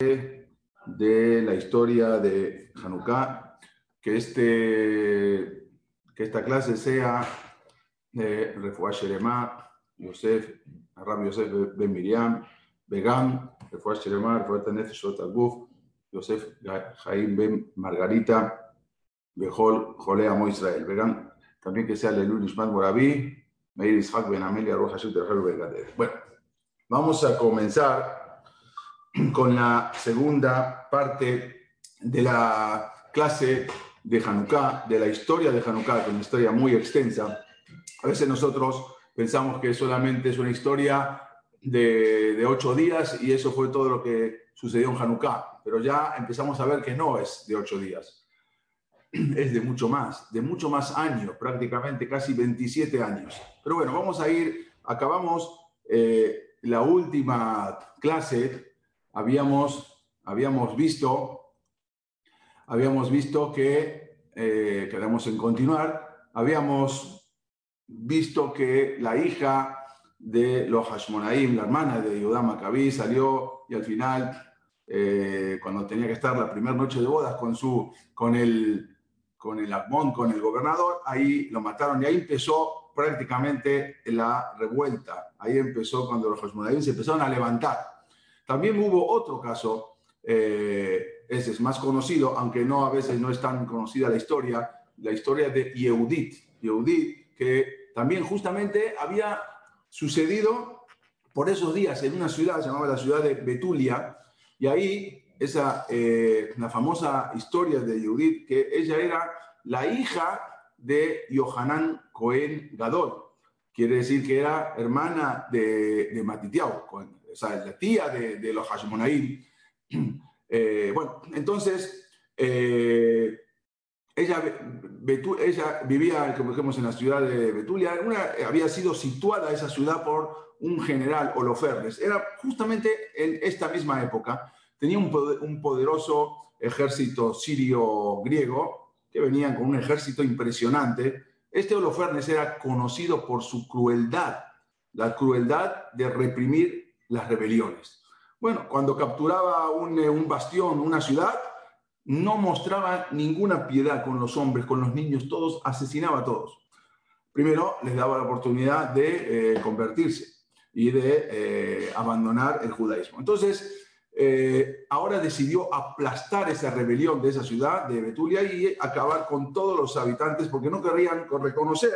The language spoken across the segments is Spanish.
de la historia de Hanukkah, que, este, que esta clase sea de Refuah Sheremá, Yosef, Rabbi Yosef Ben Miriam, Begam, Refuah Sheremá, Refuah Tanef Shot Aguf, Yosef Jaim Ben Margarita, Bejol Jole Amo Israel. Begam, también que sea Lelul Ishmael Moraví, Meir Ishak Ben Amelia Roja Shut Bueno, vamos a comenzar con la segunda parte de la clase de Hanukkah, de la historia de Hanukkah, que es una historia muy extensa. A veces nosotros pensamos que solamente es una historia de, ocho días y eso fue todo lo que sucedió en Hanukkah, pero ya empezamos a ver que no es de ocho días, es de mucho más, de mucho más años, prácticamente casi 27 años. Pero bueno, vamos a ir, acabamos eh, la última clase habíamos, habíamos visto, habíamos visto que, eh, queremos en continuar, habíamos visto que la hija de los Hashmonaim, la hermana de Yudá Maccabí, salió y al final, eh, cuando tenía que estar la primera noche de bodas con, su, con el con el Agmón, con el gobernador, ahí lo mataron y ahí empezó prácticamente la revuelta. Ahí empezó cuando los Hashmonaim se empezaron a levantar. También hubo otro caso, eh, ese es más conocido, aunque no a veces no es tan conocida la historia, la historia de Yehudit. Yehudit, que también justamente había sucedido por esos días en una ciudad, se llamaba la ciudad de Betulia, y ahí esa, eh, la famosa historia de Yehudit, que ella era la hija de Yohanan Cohen Gadol. Quiere decir que era hermana de, de Matitiao, o sea, la tía de, los Hashmonaim. Eh, bueno, entonces, eh, ella, vivía, como dijimos, en la ciudad de Betulia, había sido situada esa ciudad por un general Holofernes. Era justamente en esta misma época. Tenía un, un poderoso ejército sirio-griego que venían con un ejército impresionante. Este Holofernes era conocido por su crueldad, la crueldad de reprimir las rebeliones. Bueno, cuando capturaba un, eh, un bastión, una ciudad, no mostraba ninguna piedad con los hombres, con los niños, todos, asesinaba a todos. Primero les daba la oportunidad de eh, convertirse y de eh, abandonar el judaísmo. Entonces, ahora decidió aplastar esa rebelión de esa ciudad, de Betulia, y acabar con todos los habitantes porque no querían reconocer.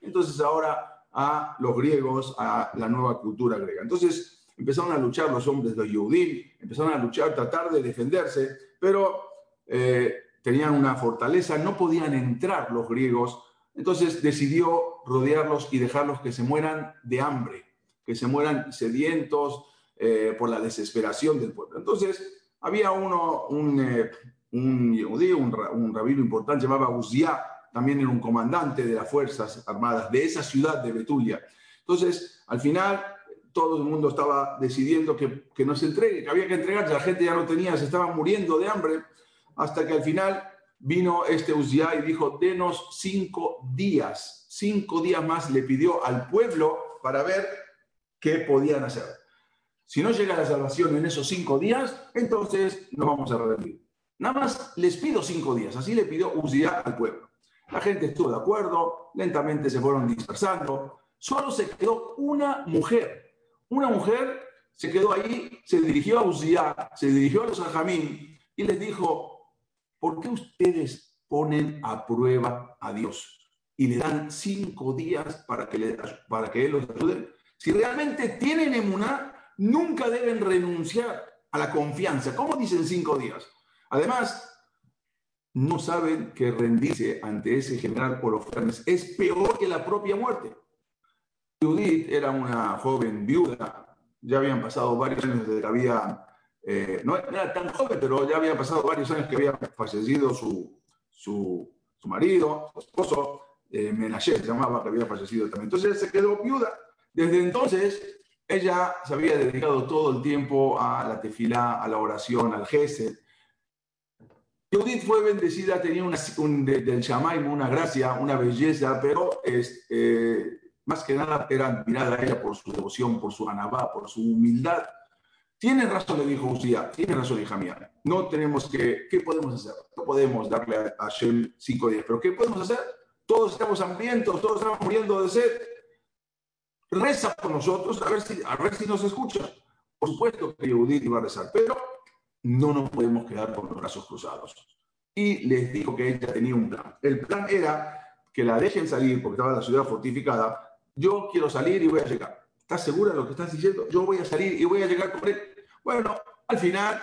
Entonces, ahora a los griegos, a la nueva cultura griega. Entonces, empezaron a luchar los hombres, los Yehudim, empezaron a luchar, tratar de defenderse, pero eh, tenían una fortaleza, no podían entrar los griegos, entonces decidió rodearlos y dejarlos que se mueran de hambre, que se mueran sedientos eh, por la desesperación del pueblo. Entonces, había uno, un, eh, un rabino importante, llamaba Uzziah, también era un comandante de las Fuerzas Armadas de esa ciudad de Betulia. Entonces, al final, todo el mundo estaba decidiendo que, que no se entregue, que había que entregarse, la gente ya no tenía, se estaba muriendo de hambre, hasta que al final vino este Uzziah y dijo, denos cinco días, cinco días más le pidió al pueblo para ver qué podían hacer. Si no llega la salvación en esos cinco días, entonces no vamos a rendir. Nada más les pido cinco días, así le pidió Uzziah al pueblo. La gente estuvo de acuerdo, lentamente se fueron dispersando, solo se quedó una mujer una mujer se quedó ahí, se dirigió a Uzziah, se dirigió a los Ajamín y les dijo, ¿por qué ustedes ponen a prueba a Dios y le dan cinco días para que, le, para que Él los ayude? Si realmente tienen emuná, nunca deben renunciar a la confianza. ¿Cómo dicen cinco días? Además, no saben que rendirse ante ese general Holofernes es peor que la propia muerte. Judith era una joven viuda, ya habían pasado varios años desde que había, eh, no era tan joven, pero ya había pasado varios años que había fallecido su, su, marido, su esposo, eh, se llamaba, que había fallecido también. Entonces se quedó viuda. Desde entonces ella se había dedicado todo el tiempo a la tefilá, a la oración, al gesed. Judith fue bendecida, tenía una, un, del Shamaim una gracia, una belleza, pero es, eh, más que nada era admirada a ella por su devoción, por su anabá, por su humildad. Tiene razón, le dijo Usía, tiene razón, hija mía. No tenemos que, ¿qué podemos hacer? No podemos darle a Hashem cinco días, pero ¿qué podemos hacer? Todos estamos hambrientos, todos estamos muriendo de sed. Reza por nosotros, a ver si, a ver si nos escucha. Por supuesto que Judith iba a rezar, pero no nos podemos quedar con los brazos cruzados. Y les dijo que ella tenía un plan. El plan era que la dejen salir porque estaba la ciudad fortificada. Yo quiero salir y voy a llegar. ¿Estás segura de lo que estás diciendo? Yo voy a salir y voy a llegar con él. Bueno, al final,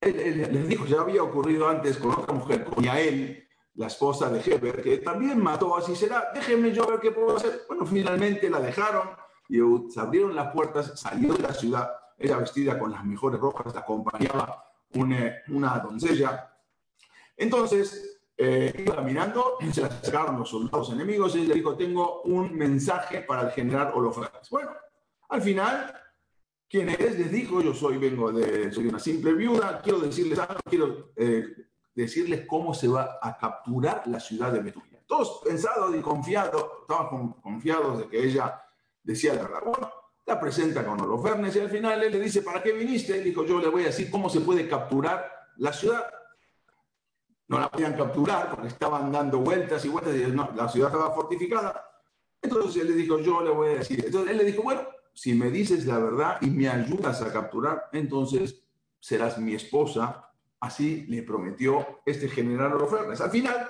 les dijo, ya había ocurrido antes con otra mujer, con Yael, la esposa de Heber, que también mató, así será, déjenme yo ver qué puedo hacer. Bueno, finalmente la dejaron y se abrieron las puertas, salió de la ciudad, ella vestida con las mejores ropas, la acompañaba una, una doncella. Entonces, eh, iba caminando, se la sacaron los soldados enemigos y le dijo, tengo un mensaje para el general Holofernes. Bueno, al final, ¿quién eres? Les dijo, yo soy, vengo de, soy una simple viuda, quiero decirles algo, quiero eh, decirles cómo se va a capturar la ciudad de Betulia. Todos pensados y confiados, estaban confiados de que ella decía la verdad. La presenta con Holofernes y al final él le dice, ¿para qué viniste? Él dijo, yo le voy a decir cómo se puede capturar la ciudad. No la podían capturar porque estaban dando vueltas y vueltas y la ciudad estaba fortificada. Entonces él le dijo, yo le voy a decir. Entonces él le dijo, bueno, si me dices la verdad y me ayudas a capturar, entonces serás mi esposa. Así le prometió este general Holofernes. Al final,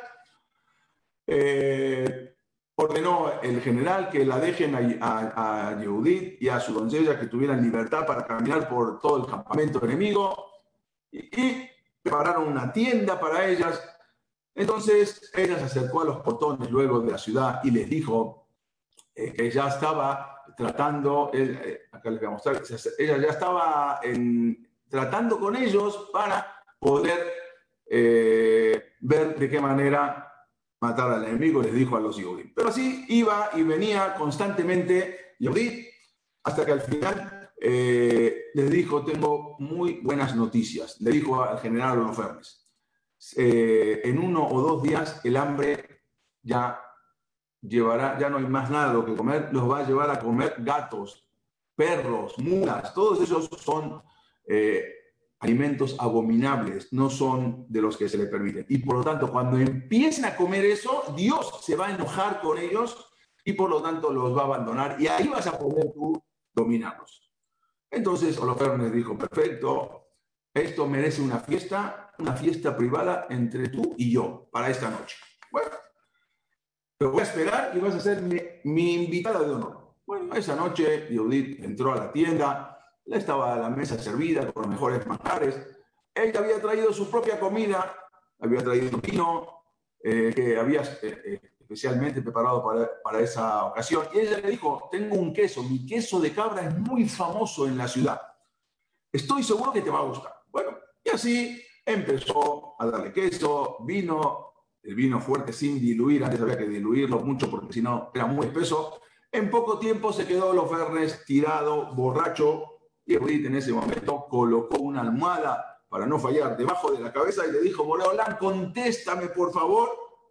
eh, ordenó el general que la dejen a, a, Yehudit y a su doncella que tuvieran libertad para caminar por todo el campamento enemigo y, prepararon una tienda para ellas. Entonces ella se acercó a los portones luego de la ciudad y les dijo eh, que ya estaba tratando, eh, acá les voy a mostrar, ella ya estaba tratando con ellos para poder eh, ver de qué manera matar al enemigo, les dijo a los Yehudim. Pero así iba y venía constantemente Yehudí, hasta que al final eh, les dijo, tengo muy buenas noticias, le dijo al general Holofernes. Eh, en uno o dos días el hambre ya llevará, ya no hay más nada que comer, los va a llevar a comer gatos, perros, mulas, todos esos son eh, alimentos abominables, no son de los que se le permiten. Y por lo tanto, cuando empiecen a comer eso, Dios se va a enojar con ellos y por lo tanto los va a abandonar y ahí vas a poder tú dominarlos. Entonces Holofernes dijo, perfecto, esto merece una fiesta, una fiesta privada entre tú y yo para esta noche. Bueno, te voy a esperar y vas a ser mi, mi invitada de honor. Bueno, esa noche Judith entró a la tienda, estaba la mesa servida con los mejores manjares. Ella había traído su propia comida, había traído vino eh, que había eh, eh, especialmente preparado para, para, esa ocasión. Y ella le dijo, tengo un queso, mi queso de cabra es muy famoso en la ciudad. Estoy seguro que te va a gustar. Bueno, y así empezó a darle queso, vino, el vino fuerte sin diluir, antes había que diluirlo mucho porque si no era muy espeso. En poco tiempo se quedó los Fernes tirado, borracho, y Judith en ese momento colocó una almohada para no fallar debajo de la cabeza y le dijo, Boreolán, contéstame por favor,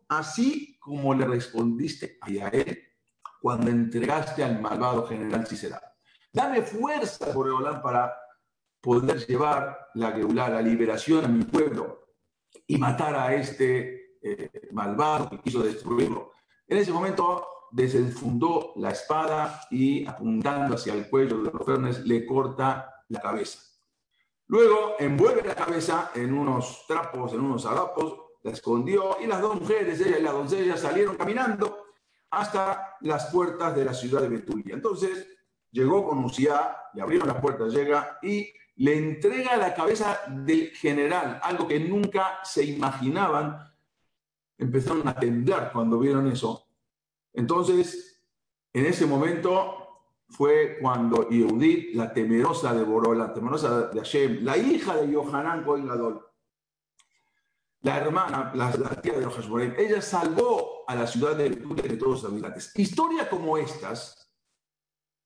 así como le respondiste a él cuando entregaste al malvado general Cicera. Dame fuerza, Boreolán, para poder llevar la, la liberación a mi pueblo y matar a este eh, malvado que quiso destruirlo. En ese momento desenfundó la espada y apuntando hacia el cuello de Holofernes le corta la cabeza. Luego envuelve la cabeza en unos trapos, en unos harapos, la escondió y las dos mujeres, ella y la doncella, salieron caminando hasta las puertas de la ciudad de Betulia. Entonces llegó con Usía, le abrieron las puertas, llega y le entrega la cabeza del general, algo que nunca se imaginaban. Empezaron a temblar cuando vieron eso entonces, en ese momento fue cuando Yehudit, la temerosa de Boró, la temerosa de Hashem, la hija de Yohanan Cohen Gadol, la hermana, la, tía de los ella salvó a la ciudad de de todos los habitantes. Historias como estas,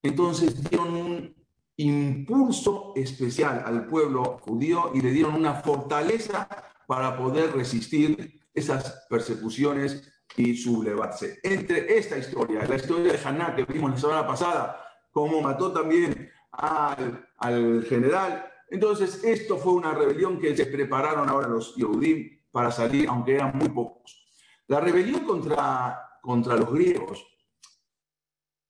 entonces dieron un impulso especial al pueblo judío y le dieron una fortaleza para poder resistir esas persecuciones y sublevarse. Entre esta historia, la historia de Haná que vimos la semana pasada, como mató también al, general. Entonces, esto fue una rebelión que se prepararon ahora los Yehudim para salir, aunque eran muy pocos. La rebelión contra, contra los griegos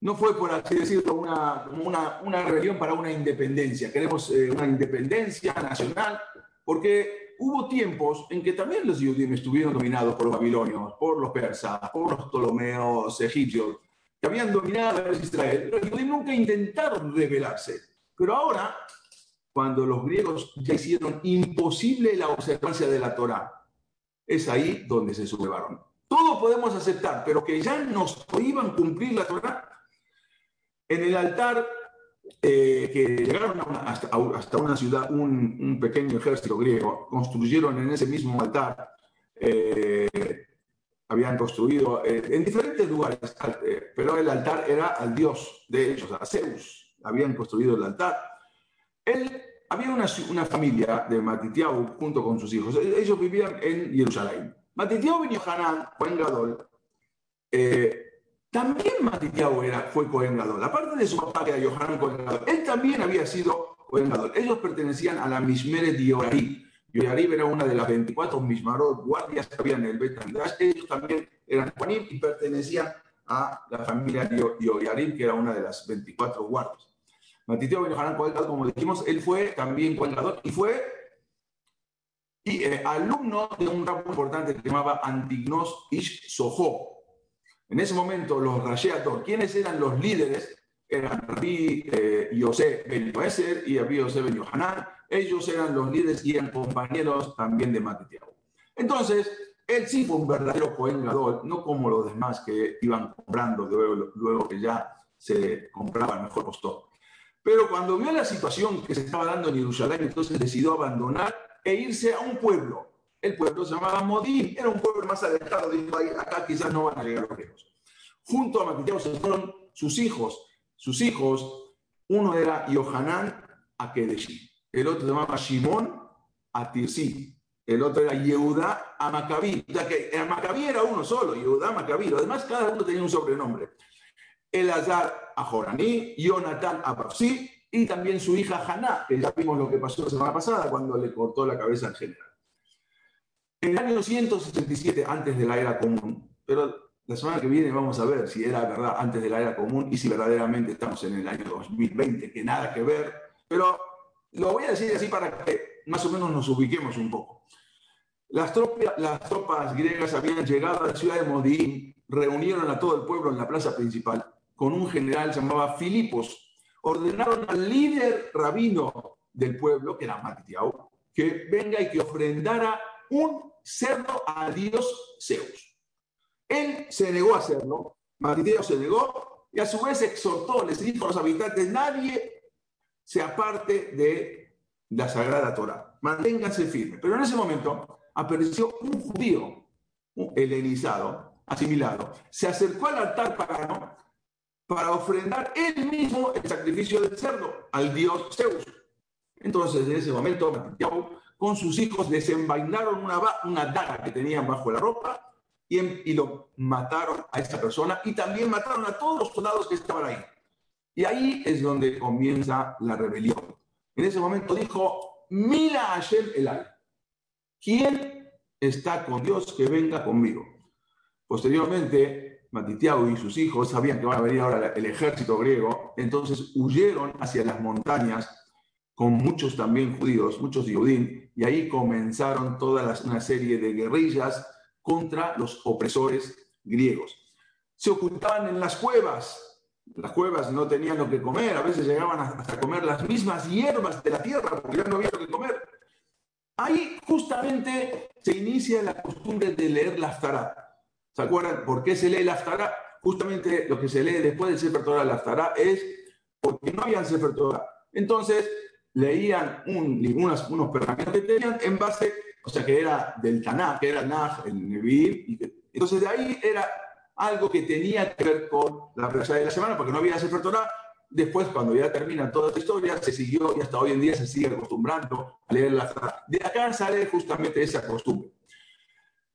no fue, por así decirlo, una, una, una rebelión para una independencia. Queremos eh, una independencia nacional, porque hubo tiempos en que también los judíos estuvieron dominados por los babilonios, por los persas, por los ptolomeos egipcios, que habían dominado a Israel. Los judíos nunca intentaron rebelarse. Pero ahora, cuando los griegos ya hicieron imposible la observancia de la Torá, es ahí donde se sublevaron. Todo podemos aceptar, pero que ya nos prohíban cumplir la Torá, en el altar, eh, que llegaron hasta, una ciudad, un, pequeño ejército griego, construyeron en ese mismo altar, eh, habían construido eh, en diferentes lugares, pero el altar era al dios de ellos, a Zeus, habían construido el altar. Él, había una, una familia de Matitiau junto con sus hijos, ellos vivían en Jerusalén. Matitiau y Yohanan, buen Gadol, también Matitiao era, fue Cohen Gadol. Aparte de su papá, que era Yohanan Cohen él también había sido Cohen Gadol. Ellos pertenecían a la Mishmeret de Yoarib. Yoarib era una de las 24 Mishmarot, guardias que había en el Bet Ellos también eran Juanim y pertenecían a la familia Yoarib, que era una de las 24 guardias. Matitiao y Yohanan Cohen como dijimos, él fue también Cohen y fue y, eh, alumno de un rabo importante que se llamaba Antignos Ish Soho en ese momento, los Rasheator, ¿quiénes eran los líderes? Eran Rabbi eh, Yosef Ben Yoeser y Rabbi Yosef Ben Yohanan. Ellos eran los líderes y eran compañeros también de Matitiao. Entonces, él sí fue un verdadero Cohen no como los demás que iban comprando luego, luego que ya se compraba el mejor postor. Pero cuando vio la situación que se estaba dando en Jerusalén, entonces decidió abandonar e irse a un pueblo el pueblo se llamaba Modín, era un pueblo más alejado, dijo, acá quizás no van a llegar los griegos. Junto a Matitiao se fueron sus hijos, sus hijos, uno era Yohanan a Kedeshi, el otro se llamaba Shimon a Tirsi, el otro era Yehuda a Macabí, o sea que el Macabí era uno solo, Yehuda a Macabí, además cada uno tenía un sobrenombre. Elazar a Joraní, Jonathan a Bafsi y también su hija Haná, que ya vimos lo que pasó la semana pasada cuando le cortó la cabeza al general. En el año 167, antes de la era común, pero la semana que viene vamos a ver si era verdad antes de la era común y si verdaderamente estamos en el año 2020, que nada que ver, pero lo voy a decir así para que más o menos nos ubiquemos un poco. Las tropas, las tropas griegas habían llegado a la ciudad de Modín, reunieron a todo el pueblo en la plaza principal con un general llamado Filipos. Ordenaron al líder rabino del pueblo, que era Matitiao, que venga y que ofrendara un cerdo a Dios Zeus. Él se negó a hacerlo, Matiteo se negó y a su vez exhortó, les dijo a los habitantes, nadie se aparte de la Sagrada Torah, manténganse firmes. Pero en ese momento apareció un judío, un helenizado, asimilado, se acercó al altar pagano para ofrendar él mismo el sacrificio del cerdo al dios Zeus. Entonces, en ese momento, Matiteo con sus hijos desenvainaron una, una daga que tenían bajo la ropa y, y, lo mataron a esta persona y también mataron a todos los soldados que estaban ahí. Y ahí es donde comienza la rebelión. En ese momento dijo, Mila Hashem Elay, ¿quién está con Dios que venga conmigo? Posteriormente, Matitiao y sus hijos sabían que van a venir ahora el ejército griego, entonces huyeron hacia las montañas con muchos también judíos, muchos judíos, y ahí comenzaron toda una serie de guerrillas contra los opresores griegos. Se ocultaban en las cuevas, las cuevas no tenían lo que comer, a veces llegaban hasta comer las mismas hierbas de la tierra porque ya no había lo que comer. Ahí justamente se inicia la costumbre de leer la Aftará. ¿Se acuerdan por qué se lee la Aftará? Justamente lo que se lee después del Sefer Torah, la Aftará, es porque no había Sefer Torah. Entonces, leían un, unos, pergaminos que tenían en base, o sea, que era del Tanaj, que era Naj, el Nevi'im, y entonces de ahí era algo que tenía que ver con la persona de la semana, porque no había ese Torah. Después, cuando ya termina toda esta historia, se siguió y hasta hoy en día se sigue acostumbrando a leer la De acá sale justamente esa costumbre.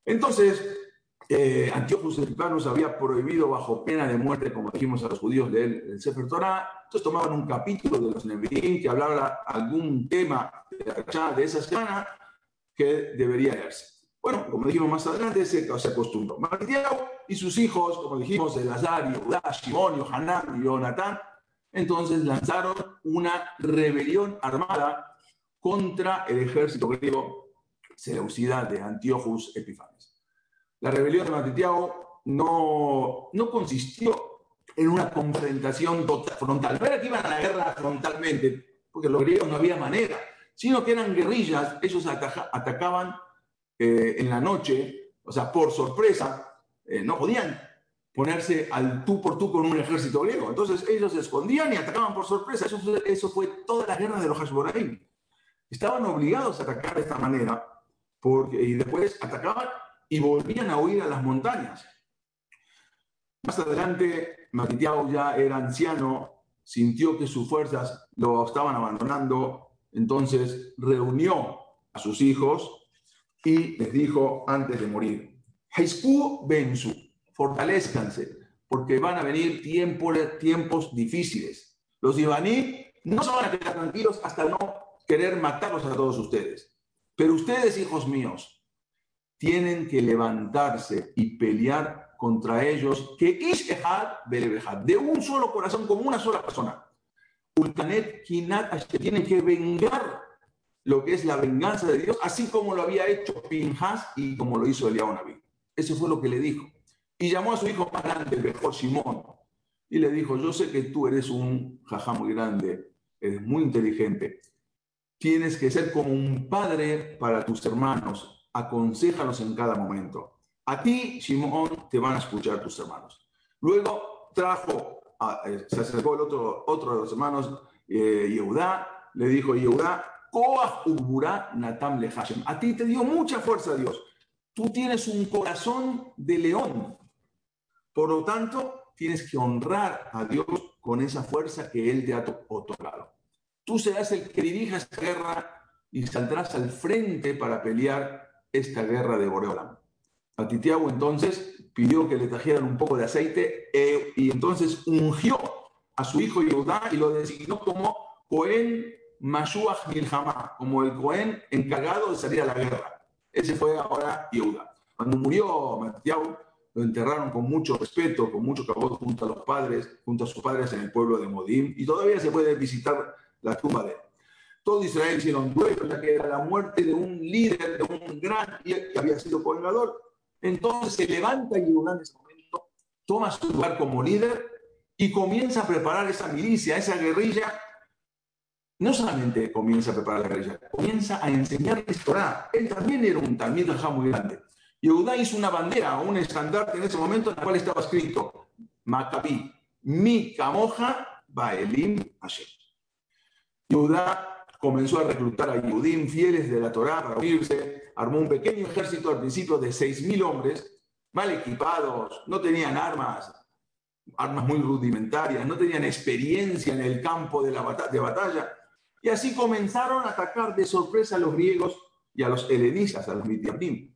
Entonces, eh, Antiochus Epifanos había prohibido bajo pena de muerte, como dijimos a los judíos, leer el Sefer Torah. Entonces tomaban un capítulo de los Nevi'im que hablaba algún tema de, de esa semana que debería leerse. Bueno, como dijimos más adelante, se, se acostumbró. Matitiao y sus hijos, como dijimos, Elazar, Yehudá, Shimon, Yohanan y Jonatán, entonces lanzaron una rebelión armada contra el ejército griego seleucida de Antiochus Epifanes. La rebelión de Matitiao no, no consistió en una confrontación frontal. No era que iban a la guerra frontalmente, porque los griegos no había manera, sino que eran guerrillas, ellos atacaban eh, en la noche, o sea, por sorpresa, eh, no podían ponerse al tú por tú con un ejército griego. Entonces ellos se escondían y atacaban por sorpresa. Eso eso fue toda la guerra de los Hashboraim. Estaban obligados a atacar de esta manera porque, y después atacaban y volvían a huir a las montañas. Más adelante, Matitiao ya era anciano, sintió que sus fuerzas lo estaban abandonando, entonces reunió a sus hijos y les dijo antes de morir, Haisku Bensu, fortalezcanse, porque van a venir tiempos, tiempos difíciles. Los iraní no se van a quedar tranquilos hasta no querer matarlos a todos ustedes. Pero ustedes, hijos míos, tienen que levantarse y pelear contra ellos, que de un solo corazón, como una sola persona. Ultanet Kinat, tienen que vengar lo que es la venganza de Dios, así como lo había hecho Pinjas y como lo hizo Eliao Naví. Eso fue lo que le dijo. Y llamó a su hijo más grande, el mejor Simón, y le dijo, yo sé que tú eres un jajá muy grande, eres muy inteligente, tienes que ser como un padre para tus hermanos, aconséjalos en cada momento. A ti, Simón, te van a escuchar tus hermanos. Luego trajo, eh, se acercó el otro, otro de los hermanos, eh, Yehudá, le dijo, Yehudá, Natam A ti te dio mucha fuerza Dios. Tú tienes un corazón de león. Por lo tanto, tienes que honrar a Dios con esa fuerza que Él te ha otorgado. Tú serás el que dirija esta guerra y saldrás al frente para pelear esta guerra de Boreolam. Titiago entonces pidió que le trajeran un poco de aceite eh, y entonces ungió a su hijo Yehudá y lo designó como Cohen Mashuach Milhamá, como el Cohen encargado de salir a la guerra. Ese fue ahora Yehuda. Cuando murió Mattiau, lo enterraron con mucho respeto, con mucho cabot junto a los padres, junto a sus padres en el pueblo de Modim, y todavía se puede visitar la tumba de él. Todo Israel hicieron duelo, ya que era la muerte de un líder, de un gran que había sido colgador. Entonces se levanta Yehuda en ese momento, toma su lugar como líder y comienza a preparar esa milicia, esa guerrilla no solamente comienza a preparar la guerrilla, comienza a enseñarles Torah. Él también era un talmid muy grande. Yehudá hizo una bandera un estandarte en ese momento en el cual estaba escrito Maccabí, mi camoja, Baelim Hashem. Yehudá comenzó a reclutar a Yehudim fieles de la Torah para unirse, armó un pequeño ejército al principio de 6.000 hombres, mal equipados, no tenían armas, armas muy rudimentarias, no tenían experiencia en el campo de, la de batalla, y así comenzaron a atacar de sorpresa a los griegos y a los helenistas, a los mitiabnim.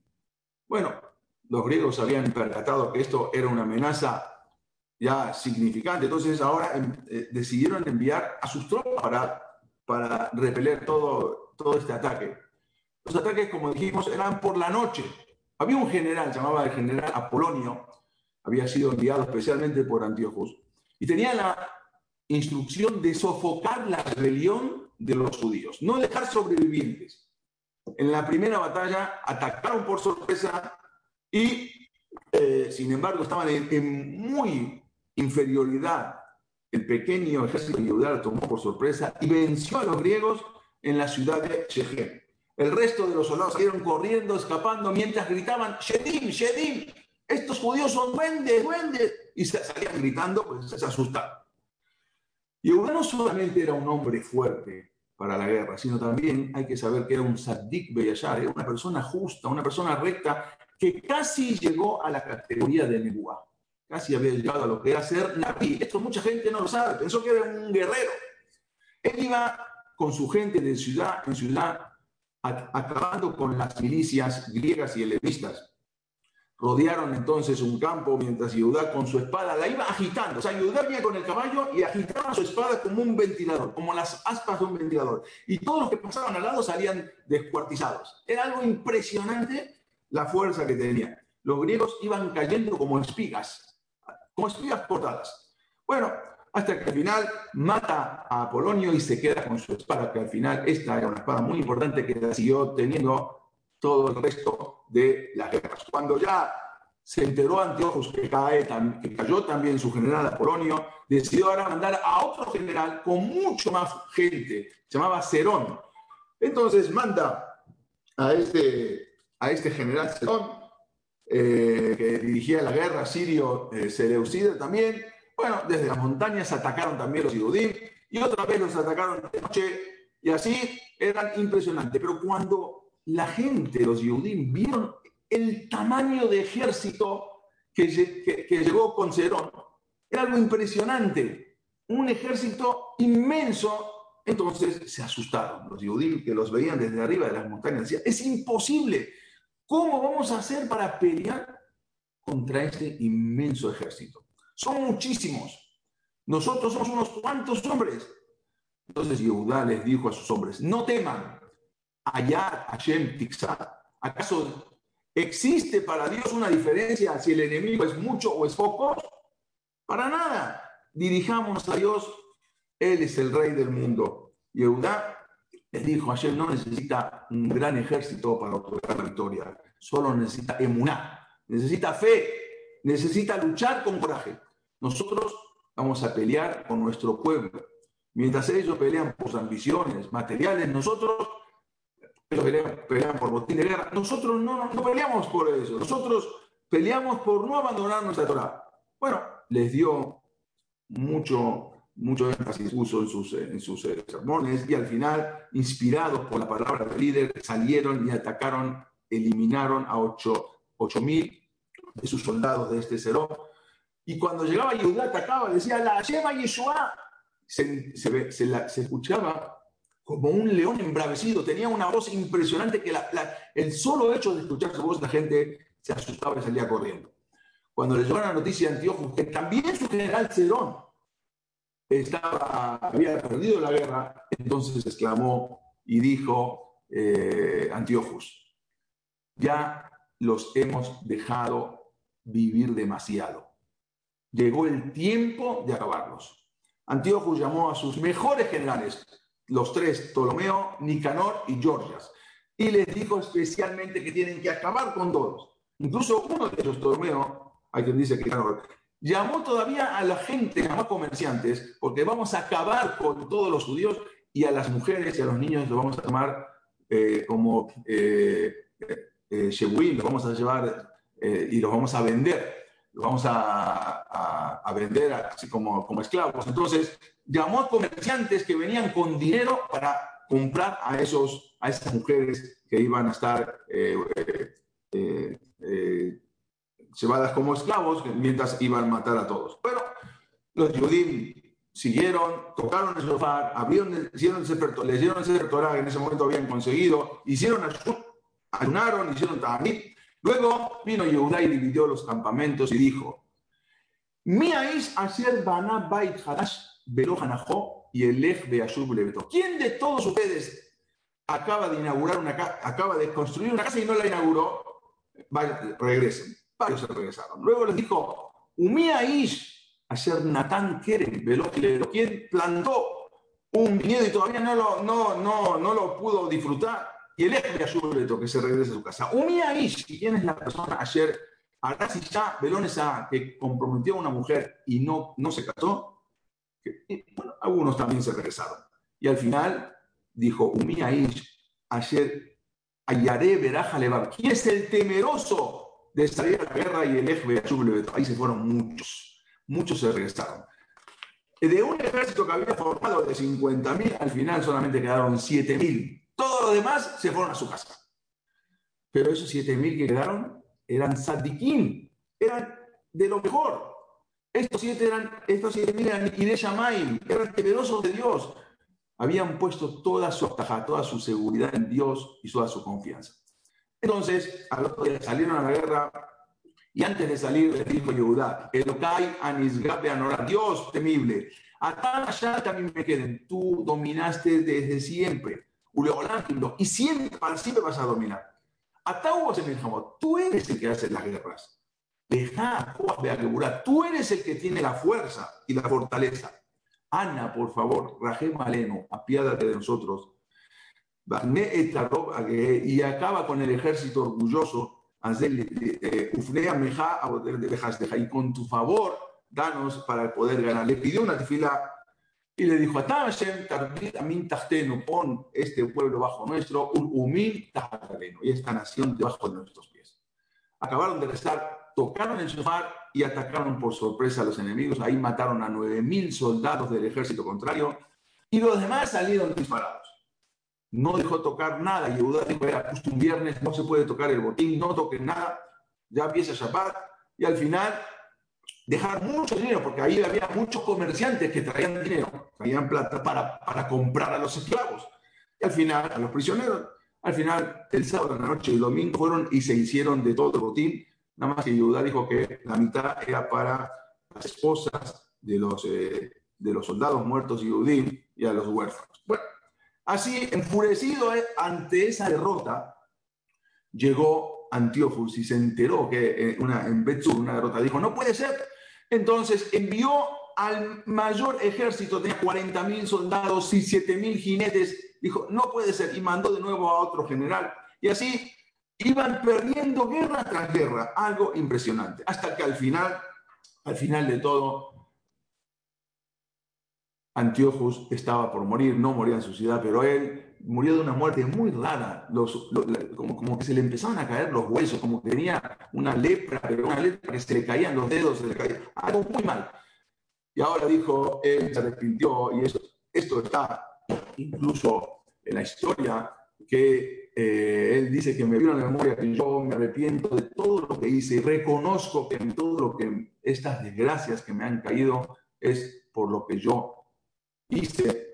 Bueno, los griegos habían percatado que esto era una amenaza ya significante, entonces ahora em, eh, decidieron enviar a sus tropas para, para repeler todo, todo este ataque. Los ataques, como dijimos, eran por la noche. Había un general, llamaba el general Apolonio, había sido enviado especialmente por Antíochos, y tenía la instrucción de sofocar la rebelión de los judíos, no dejar sobrevivientes. En la primera batalla atacaron por sorpresa y, eh, sin embargo, estaban en, muy inferioridad. El pequeño ejército de Judá tomó por sorpresa y venció a los griegos en la ciudad de Shechem. El resto de los soldados salieron corriendo, escapando, mientras gritaban, Shedim, Shedim, estos judíos son duendes, duendes. Y salían gritando, pues se asustaron. Yehudá no solamente era un hombre fuerte para la guerra, sino también hay que saber que era un Saddik Beyashar, era una persona justa, una persona recta, que casi llegó a la categoría de Nebuá. Casi había llegado a lo que era ser Nabi. Esto mucha gente no lo sabe, pensó que era un guerrero. Él iba con su gente de ciudad en ciudad, acabando con las milicias griegas y helenistas. rodearon entonces un campo mientras Yehudá con su espada la iba agitando. O sea, Yehudá venía con el caballo y agitaba su espada como un ventilador, como las aspas de un ventilador. Y todos los que pasaban al lado salían descuartizados. Era algo impresionante la fuerza que tenía. Los griegos iban cayendo como espigas, como espigas portadas. Bueno, hasta que al final mata a Apolonio y se queda con su espada, que al final esta era una espada muy importante que la siguió teniendo todo el resto de las guerras. Cuando ya se enteró Antiochus que, cae, que cayó también su general Apolonio, decidió ahora mandar a otro general con mucho más gente, se llamaba Cerón. Entonces manda a este, a este general Cerón, eh, que dirigía la guerra sirio eh, Seleucida también. Bueno, desde las montañas atacaron también los Yudim y otra vez los atacaron de noche y así eran impresionantes. Pero cuando la gente, los Yehudim, vieron el tamaño de ejército que, llegó con Cerón. Era algo impresionante, un ejército inmenso. Entonces se asustaron los Yehudim que los veían desde arriba de las montañas. Decían, es imposible. ¿Cómo vamos a hacer para pelear contra este inmenso ejército? Son muchísimos. Nosotros somos unos cuantos hombres. Entonces Yehudá les dijo a sus hombres, no teman, Ayat, Hashem, Tixat. ¿Acaso existe para Dios una diferencia si el enemigo es mucho o es poco? Para nada. Dirijamos a Dios, Él es el rey del mundo. Yehudá les dijo, Hashem no necesita un gran ejército para otorgar la victoria, solo necesita emuná, necesita fe, necesita luchar con coraje. Nosotros vamos a pelear con nuestro pueblo. Mientras ellos pelean por sus ambiciones materiales, nosotros pelean, por botín de guerra. Nosotros no, no peleamos por eso. Nosotros peleamos por no abandonar nuestra Torah. Bueno, les dio mucho, mucho énfasis puso en sus, en sus eh, sermones y al final, inspirados por la palabra del líder, salieron y atacaron, eliminaron a 8 mil de sus soldados de este cero. Y cuando llegaba Yehudá atacaba, decía, la Shema Yeshua. Se, se, se, escuchaba como un león embravecido, tenía una voz impresionante que el solo hecho de escuchar su voz la gente se asustaba y salía corriendo. Cuando le llegó la noticia a Antiochus que también su general Cerón estaba, había perdido la guerra, entonces exclamó y dijo eh, Antiochus, ya los hemos dejado vivir demasiado. Llegó el tiempo de acabarlos. Antiochus llamó a sus mejores generales, los tres, Ptolomeo, Nicanor y Georgias. Y les dijo especialmente que tienen que acabar con todos. Incluso uno de ellos, Ptolomeo, hay quien dice que Nicanor, llamó todavía a la gente, llamó a comerciantes, porque vamos a acabar con todos los judíos y a las mujeres y a los niños los vamos a tomar eh, como eh, eh, los vamos a llevar eh, y los vamos a vender, los vamos a, vender así como, como esclavos. Entonces, llamó a comerciantes que venían con dinero para comprar a, esos, a esas mujeres que iban a estar eh, llevadas como esclavos mientras iban a matar a todos. Pero los judíos siguieron, tocaron el sofá, abrieron, hicieron el leyeron el Sefer que en ese momento habían conseguido, hicieron ayunaron, hicieron tamit. Luego vino Yehudá y dividió los campamentos y dijo, ¿Quién de todos ustedes acaba de inaugurar una casa, acaba de construir una casa y no la inauguró? regresen. Varios se regresaron. Luego les dijo, Umia Ish, ayer Natán Keren, ¿quién plantó un viñedo y todavía no lo, no, no, no lo pudo disfrutar? Y el eje de que se regrese a su casa. Umia Ish, ¿quién es la persona ayer? ya Belonesa que comprometió a una mujer y no, no se casó, bueno, algunos también se regresaron. Y al final dijo, Umia ayer Ayaré Beraja Levar. ¿Quién es el temeroso de salir a la guerra y el eje Ahí se fueron muchos, muchos se regresaron. De un ejército que había formado de 50.000, al final solamente quedaron 7.000. Todos los demás se fueron a su casa. Pero esos 7.000 que quedaron eran sadiquín, eran de lo mejor. Estos siete eran, estos eran eran temerosos de Dios. Habían puesto toda su toda su seguridad en Dios y toda su confianza. Entonces, al otro día salieron a la guerra, Y antes de salir le dijo Yehudá, Elokai Anisgabe Anora, Dios temible, acá allá también me queden, tú dominaste desde siempre, y siempre, para siempre vas a dominar. Tú eres el que hace las guerras. Deja, tú eres el que tiene la fuerza y la fortaleza. Ana, por favor, Rajem Maleno, apiádate de nosotros. Y acaba con el ejército orgulloso. Eh, y con tu favor, danos para poder ganar. Le pidió una tefila y le dijo, pon este pueblo bajo nuestro, humil y esta nación debajo de nuestros pies. Acabaron de rezar, tocaron el shofar y atacaron por sorpresa a los enemigos. Ahí mataron a 9.000 soldados del ejército contrario y los demás salieron disparados. No dejó tocar nada. Yehuda dijo, era justo un viernes, no se puede tocar el botín, no toquen nada. Ya empieza Shabbat y al final dejar mucho dinero, porque ahí había muchos comerciantes que traían dinero, traían plata para, para comprar a los esclavos. Y al final, a los prisioneros, al final, el sábado, la noche y el domingo fueron y se hicieron de todo el botín. Nada más que Judá dijo que la mitad era para las esposas de los, eh, de los soldados muertos y Udín y a los huérfanos. Bueno, así, enfurecido eh, ante esa derrota, llegó Antíochus y se enteró que eh, una, en una derrota, dijo, no puede ser, entonces envió al mayor ejército, tenía 40.000 soldados y 7.000 jinetes. Dijo, no puede ser. Y mandó de nuevo a otro general. Y así iban perdiendo guerra tras guerra. Algo impresionante. Hasta que al final, al final de todo, Antiochus estaba por morir. No moría en su ciudad, pero él murió de una muerte muy rara, los, como, que se le empezaban a caer los huesos, como que tenía una lepra, pero una lepra que se le caían los dedos, se le caía, algo muy mal. Y ahora dijo, él se arrepintió, y eso, esto está incluso en la historia, que eh, él dice que me vino la memoria que yo me arrepiento de todo lo que hice y reconozco que en todo lo que estas desgracias que me han caído es por lo que yo hice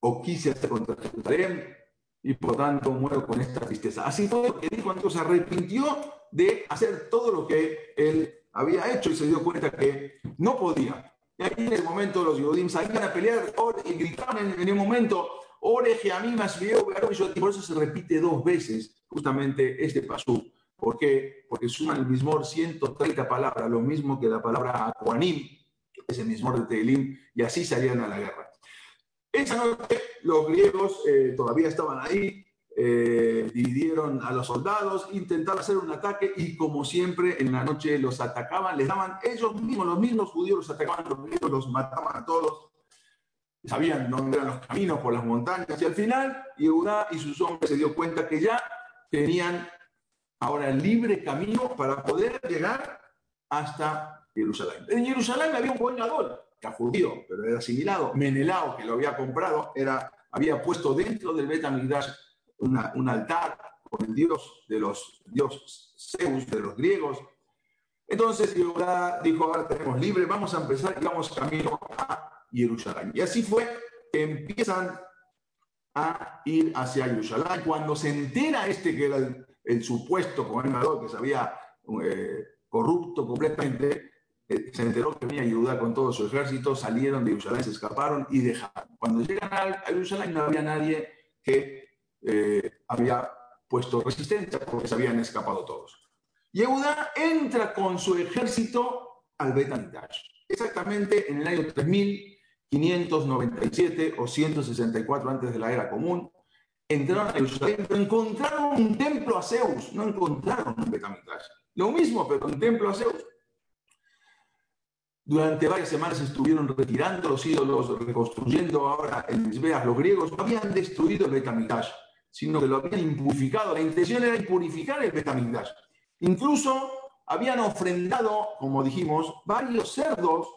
o quise hacer contra Jerusalén y por tanto muero con esta tristeza. Así fue lo que dijo, entonces arrepintió de hacer todo lo que él había hecho y se dio cuenta que no podía. Y ahí en ese momento los Yodim salían a pelear y gritaban en, el momento, Oreje a mí más veo, y por eso se repite dos veces justamente este pasú. ¿Por qué? Porque suman el mismo 130 palabras, lo mismo que la palabra Aquanim, que es el mismo de Telim, y así salían a la guerra. Esa noche los griegos eh, todavía estaban ahí, eh, dividieron a los soldados, intentaron hacer un ataque y como siempre en la noche los atacaban, les daban ellos mismos, los mismos judíos los atacaban, los griegos los mataban a todos, sabían dónde eran los caminos por las montañas. Y al final Yehudá y sus hombres se dio cuenta que ya tenían ahora el libre camino para poder llegar hasta Jerusalén. En Jerusalén había un buen era judío, pero era asimilado. Menelao, que lo había comprado, era, había puesto dentro del Betamigdash un altar con el dios de los dios Zeus, de los griegos. Entonces Jehová dijo, ahora tenemos libre, vamos a empezar y vamos camino a Jerusalén. Y así fue que empiezan a ir hacia Jerusalén. Cuando se entera este que era el, supuesto gobernador que se había eh, corrupto completamente, se enteró que venía Judá con todo su ejército, salieron de Jerusalén, se escaparon y dejaron. Cuando llegan a Jerusalén no había nadie que eh, había puesto resistencia porque se habían escapado todos. Yehuda entra con su ejército al Bet exactamente en el año 3597 o 164 antes de la era común. Entraron a Jerusalén, pero encontraron un templo a Zeus, no encontraron un Bet Lo mismo, pero un templo a Zeus. Durante varias semanas estuvieron retirando los ídolos, reconstruyendo ahora el Misbeach. Los griegos no habían destruido el Betamigdash, sino que lo habían impurificado. La intención era impurificar el Betamigdash. Incluso habían ofrendado, como dijimos, varios cerdos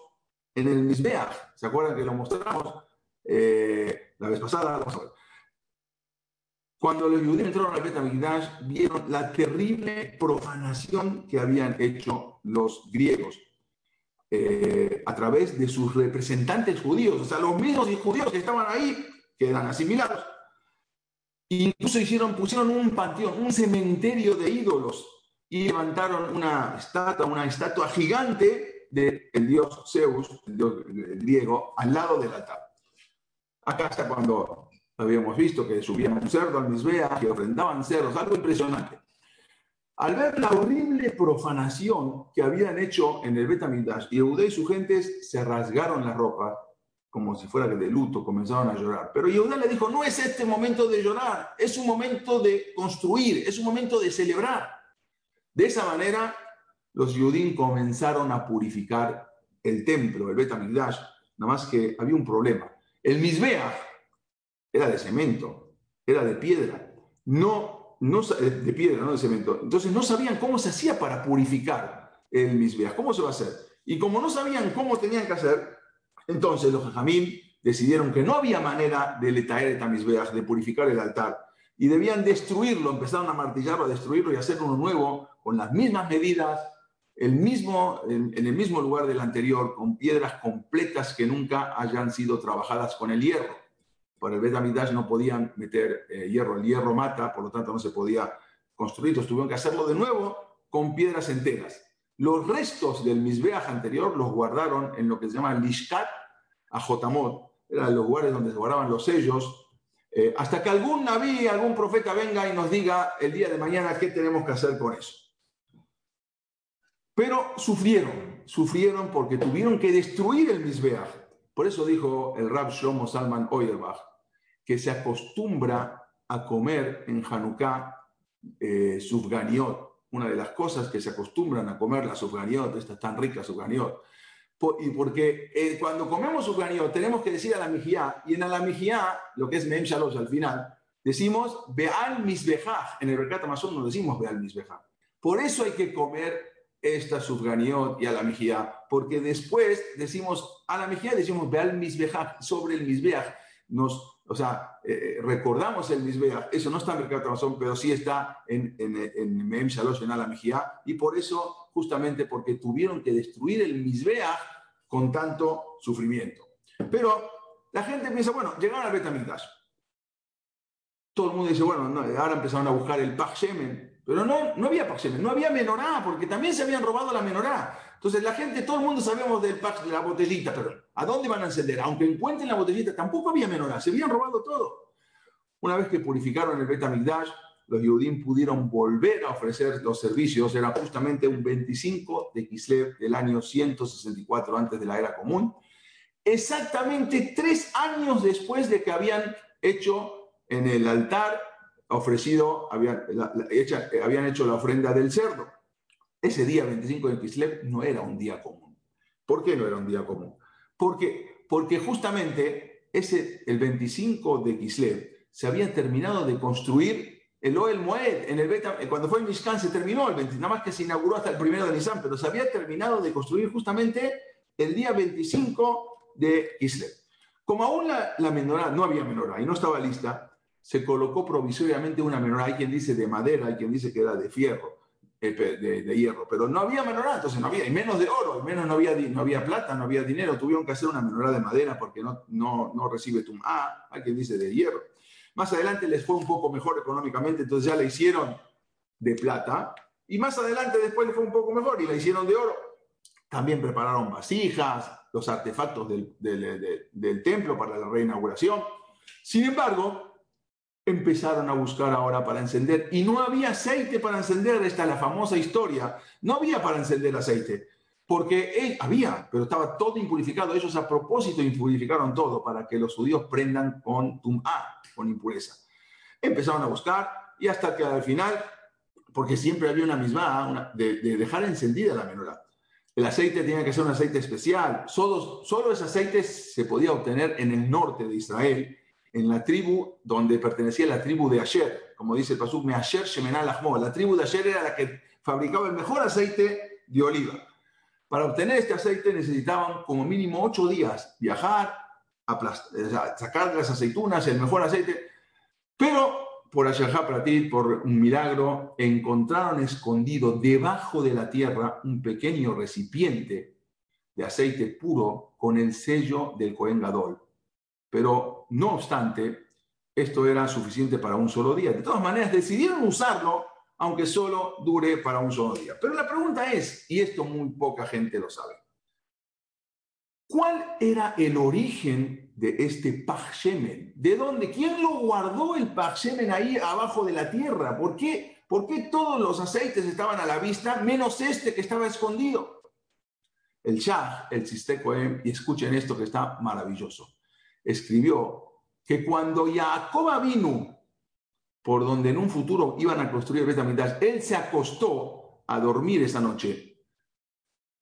en el Misbeach. ¿Se acuerdan que lo mostramos eh, la vez pasada? Cuando los judíos entraron al Betamigdash, vieron la terrible profanación que habían hecho los griegos eh, a través de sus representantes judíos, o sea, los mismos judíos que estaban ahí quedan asimilados. Incluso hicieron, pusieron un panteón, un cementerio de ídolos y levantaron una estatua, una estatua gigante del dios Zeus, el dios griego, al lado del altar. Acá está cuando habíamos visto que subían un cerdo al Misbea, que ofrendaban cerdos, algo impresionante. Al ver la horrible profanación que habían hecho en el Betamigdash, Yehudá y sus gentes se rasgaron la ropa como si fuera de luto, comenzaron a llorar. Pero Yehudá le dijo, no es este momento de llorar, es un momento de construir, es un momento de celebrar. De esa manera, los Yudín comenzaron a purificar el templo, el Betamigdash, nada más que había un problema. El Misbeach era de cemento, era de piedra, no, no de piedra, no de cemento. Entonces no sabían cómo se hacía para purificar el Misbeach, cómo se va a hacer. Y como no sabían cómo tenían que hacer, entonces los Jajamim decidieron que no había manera de letaer el de purificar el altar, y debían destruirlo, empezaron a martillarlo, a destruirlo y hacer uno nuevo con las mismas medidas, el mismo, en, el mismo lugar del anterior, con piedras completas que nunca hayan sido trabajadas con el hierro. Por el Betamidash no podían meter eh, hierro, el hierro mata, por lo tanto no se podía construir, tuvieron que hacerlo de nuevo con piedras enteras. Los restos del Misbeach anterior los guardaron en lo que se llama Lishkat Ajotamot, eran los lugares donde se guardaban los sellos, eh, hasta que algún naví, algún profeta venga y nos diga el día de mañana qué tenemos que hacer con eso. Pero sufrieron, sufrieron porque tuvieron que destruir el Misbeach. Por eso dijo el Rab Shlomo Salman Oyerbach que se acostumbra a comer en Hanukkah eh, Una de las cosas que se acostumbran a comer la sufganiot, esta tan rica sufganiot, y porque eh, cuando comemos sufganiot tenemos que decir a la mijía, y en la mijía, lo que es Mem Shalosh al final, decimos Beal Misbejaj. En el Berkat Amazon no decimos Beal Misbejaj. Por eso hay que comer esta subganiot y a la mijía, porque después decimos, a la mijía decimos, ve al misbeach, sobre el misbeach, nos, o sea, eh, recordamos el misbeach, eso no está en Mercado Amazon, pero sí está en, en, en Mem Shalosh, en la mijía, y por eso, justamente porque tuvieron que destruir el misbeach con tanto sufrimiento. Pero la gente piensa, bueno, llegaron al Betamigdash. Todo el mundo dice, bueno, ahora empezaron a buscar el Pach pero no, no había no había menorá, porque también se habían robado la menorá. Entonces la gente, todo el mundo sabemos del pax, de la botellita, pero ¿a dónde van a encender? Aunque encuentren la botellita, tampoco había menorá, se habían robado todo. Una vez que purificaron el Betamigdash, los Yehudim pudieron volver a ofrecer los servicios, era justamente un 25 de Kislev del año 164 antes de la era común, exactamente tres años después de que habían hecho en el altar ofrecido, habían, habían hecho la ofrenda del cerdo. Ese día 25 de Kislev no era un día común. ¿Por qué no era un día común? Porque, porque justamente ese, el 25 de Kislev se había terminado de construir el Oel Moed, en el Beta, cuando fue en Mishkan se terminó el 20, nada más que se inauguró hasta el primero de Nisan, pero se había terminado de construir justamente el día 25 de Kislev. Como aún la, la no había menorá y no estaba lista, se colocó provisoriamente una menorá. Hay quien dice de madera, hay quien dice que era de fierro, eh, de, hierro, pero no había menorá, entonces no había, y menos de oro, y menos no había, no había plata, no había dinero. Tuvieron que hacer una menorá de madera porque no, no, no recibe tum. Ah, hay quien dice de hierro. Más adelante les fue un poco mejor económicamente, entonces ya la hicieron de plata. Y más adelante después les fue un poco mejor y la hicieron de oro. También prepararon vasijas, los artefactos del, del, del templo para la reinauguración. Sin embargo, empezaron a buscar ahora para encender y no había aceite para encender, esta la famosa historia, no había para encender aceite, porque eh, había, pero estaba todo impurificado, ellos a propósito impurificaron todo para que los judíos prendan con con impureza. Empezaron a buscar y hasta que al final, porque siempre había una misma de, dejar encendida la menorá. El aceite tenía que ser un aceite especial, solo, solo ese aceite se podía obtener en el norte de Israel, en la tribu donde pertenecía la tribu de Asher, como dice el Pasuk, me Asher Shemenal La tribu de Asher era la que fabricaba el mejor aceite de oliva. Para obtener este aceite necesitaban como mínimo ocho días viajar, sacar las aceitunas, el mejor aceite, pero por para ti, por un milagro, encontraron escondido debajo de la tierra un pequeño recipiente de aceite puro con el sello del Cohen Gadol. Pero no obstante, esto era suficiente para un solo día. De todas maneras, decidieron usarlo, aunque solo dure para un solo día. Pero la pregunta es, y esto muy poca gente lo sabe, ¿cuál era el origen de este Pachshemen? ¿De dónde? ¿Quién lo guardó el Pachshemen ahí abajo de la tierra? ¿Por qué? ¿Por qué todos los aceites estaban a la vista, menos este que estaba escondido? El Shah, el Sistecoem, y escuchen esto que está maravilloso, escribió que cuando Jacob vino por donde en un futuro iban a construir el Betamigdash, él se acostó a dormir esa noche.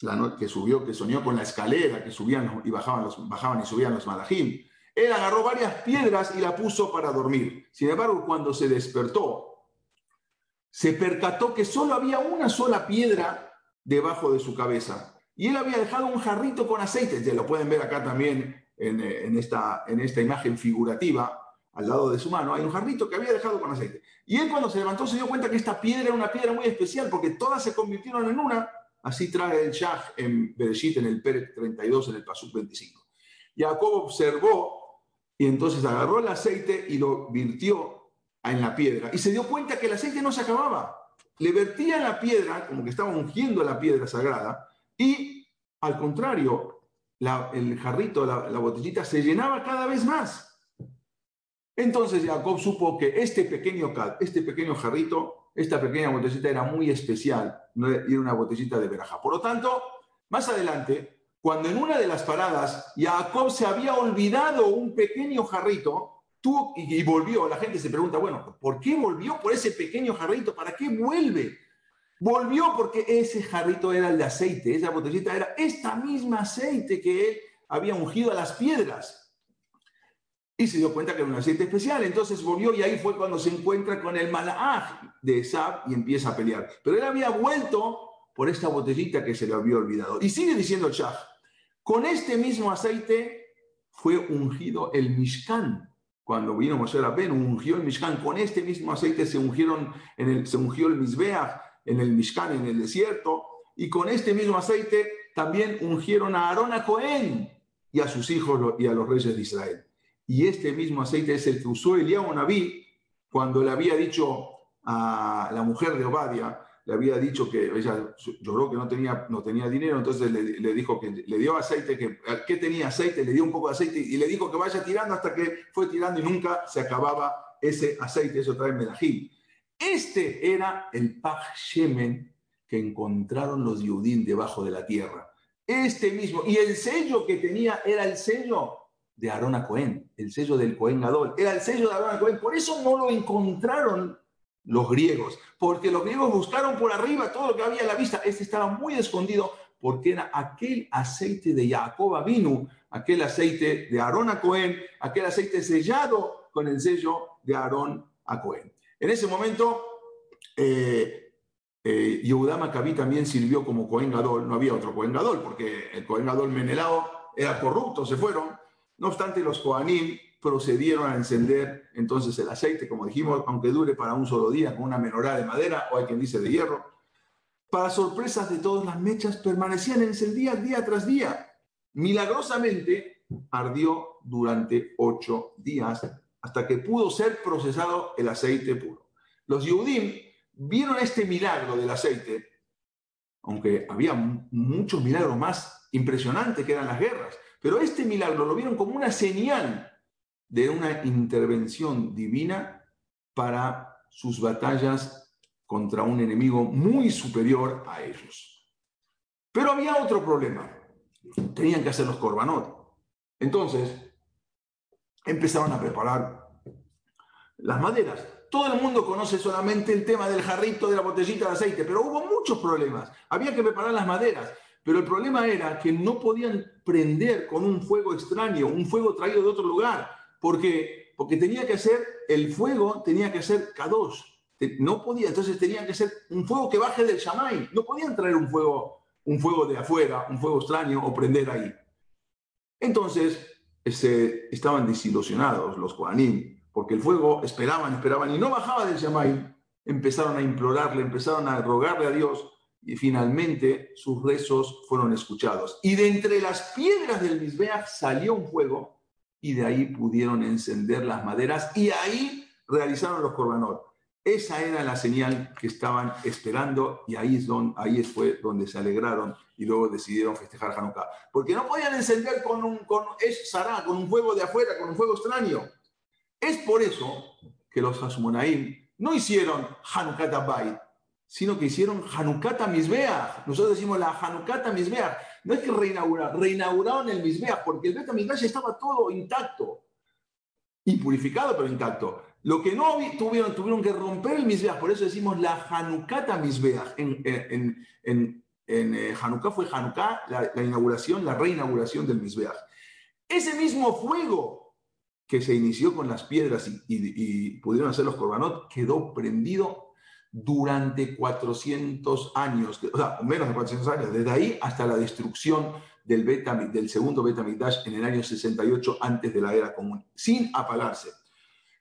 La noche que subió, que soñó con la escalera, que subían y bajaban, los, bajaban y subían los malajim. Él agarró varias piedras y la puso para dormir. Sin embargo, cuando se despertó, se percató que solo había una sola piedra debajo de su cabeza. Y él había dejado un jarrito con aceite. Ya lo pueden ver acá también en, esta, en esta imagen figurativa al lado de su mano, hay un jarrito que había dejado con aceite. Y él cuando se levantó se dio cuenta que esta piedra era una piedra muy especial porque todas se convirtieron en una. Así trae el Shah en Bereshit, en el Pérez 32, en el Pasuk 25. Jacob observó y entonces agarró el aceite y lo virtió en la piedra. Y se dio cuenta que el aceite no se acababa. Le vertía la piedra, como que estaba ungiendo la piedra sagrada, y al contrario, el jarrito, la, botellita se llenaba cada vez más. Entonces Jacob supo que este pequeño, este pequeño jarrito, esta pequeña botellita era muy especial, era una botellita de veraja. Por lo tanto, más adelante, cuando en una de las paradas Jacob se había olvidado un pequeño jarrito, tuvo, y, volvió, la gente se pregunta, bueno, ¿por qué volvió por ese pequeño jarrito? ¿Para qué vuelve? Volvió porque ese jarrito era el de aceite, esa botellita era esta misma aceite que él había ungido a las piedras y se dio cuenta que era un aceite especial. Entonces volvió y ahí fue cuando se encuentra con el Malach de Esab y empieza a pelear. Pero él había vuelto por esta botellita que se le había olvidado. Y sigue diciendo Shah, con este mismo aceite fue ungido el Mishkan. Cuando vino Moshe Rabben, ungió el Mishkan. Con este mismo aceite se, ungieron en el, se ungió el Mizbeach en el Mishkan, en el desierto. Y con este mismo aceite también ungieron a Aarón a Cohen y a sus hijos y a los reyes de Israel. Y este mismo aceite es el que usó Eliyahu Naví cuando le había dicho a la mujer de Obadia, le había dicho que ella lloró que no tenía, no tenía dinero, entonces le, dijo que le dio aceite, que, tenía aceite, le dio un poco de aceite y le dijo que vaya tirando hasta que fue tirando y nunca se acababa ese aceite, eso trae Medajim. Este era el Pach Shemen que encontraron los Yudim debajo de la tierra. Este mismo, y el sello que tenía era el sello de Aarón Cohen, el sello del Cohen Gadol. Era el sello de Aarón Cohen. Por eso no lo encontraron los griegos, porque los griegos buscaron por arriba todo lo que había a la vista. Este estaba muy escondido porque era aquel aceite de Jacob vino, aquel aceite de Aarón Cohen, aquel aceite sellado con el sello de Aarón Cohen. En ese momento, eh, eh, también sirvió como Cohen Gadol. No había otro Cohen Gadol, porque el Cohen Gadol Menelao era corrupto, se fueron. No obstante, los Kohanim procedieron a encender entonces el aceite, como dijimos, aunque dure para un solo día, con una menorá de madera o hay quien dice de hierro. Para sorpresas de todas las mechas, permanecían encendidas día tras día. Milagrosamente ardió durante ocho días hasta que pudo ser procesado el aceite puro. Los Yehudim vieron este milagro del aceite, aunque había muchos milagros más impresionantes que eran las guerras. Pero este milagro lo vieron como una señal de una intervención divina para sus batallas contra un enemigo muy superior a ellos. Pero había otro problema. Tenían que hacer los corbanot. Entonces, empezaron a preparar las maderas. Todo el mundo conoce solamente el tema del jarrito, de la botellita de aceite, pero hubo muchos problemas. Había que preparar las maderas. Pero el problema era que no podían prender con un fuego extraño, un fuego traído de otro lugar, porque, porque tenía que ser, el fuego tenía que ser K2. No podía, entonces tenían que ser un fuego que baje del Shamay. No podían traer un fuego, un fuego de afuera, un fuego extraño o prender ahí. Entonces este, estaban desilusionados los Kohanim, porque el fuego esperaban, esperaban y no bajaba del Shamay. Empezaron a implorarle, empezaron a rogarle a Dios y finalmente sus rezos fueron escuchados. Y de entre las piedras del Misbeach salió un fuego y de ahí pudieron encender las maderas y ahí realizaron los corbanot. Esa era la señal que estaban esperando y ahí, es donde, fue donde se alegraron y luego decidieron festejar Hanukkah. Porque no podían encender con un, con, con un fuego de afuera, con un fuego extraño. Es por eso que los Hasmonaim no hicieron Hanukkah Bayit, sino que hicieron Hanukkah Misbeach. Nosotros decimos la Hanukkah Misbeach. No es que reinauguraron, reinauguraron el Misbeach, porque el Bet estaba todo intacto, impurificado pero intacto. Lo que no tuvieron, tuvieron que romper el Misbeach, por eso decimos la Hanukkah Misbeach. En, en, en, en eh, Hanukkah fue Hanukkah, la, inauguración, la reinauguración del Misbeach. Ese mismo fuego que se inició con las piedras y, pudieron hacer los korbanot, quedó prendido durante 400 años, o sea, menos de 400 años, desde ahí hasta la destrucción del, beta, del segundo Betamigdash en el año 68 antes de la era común, sin apagarse.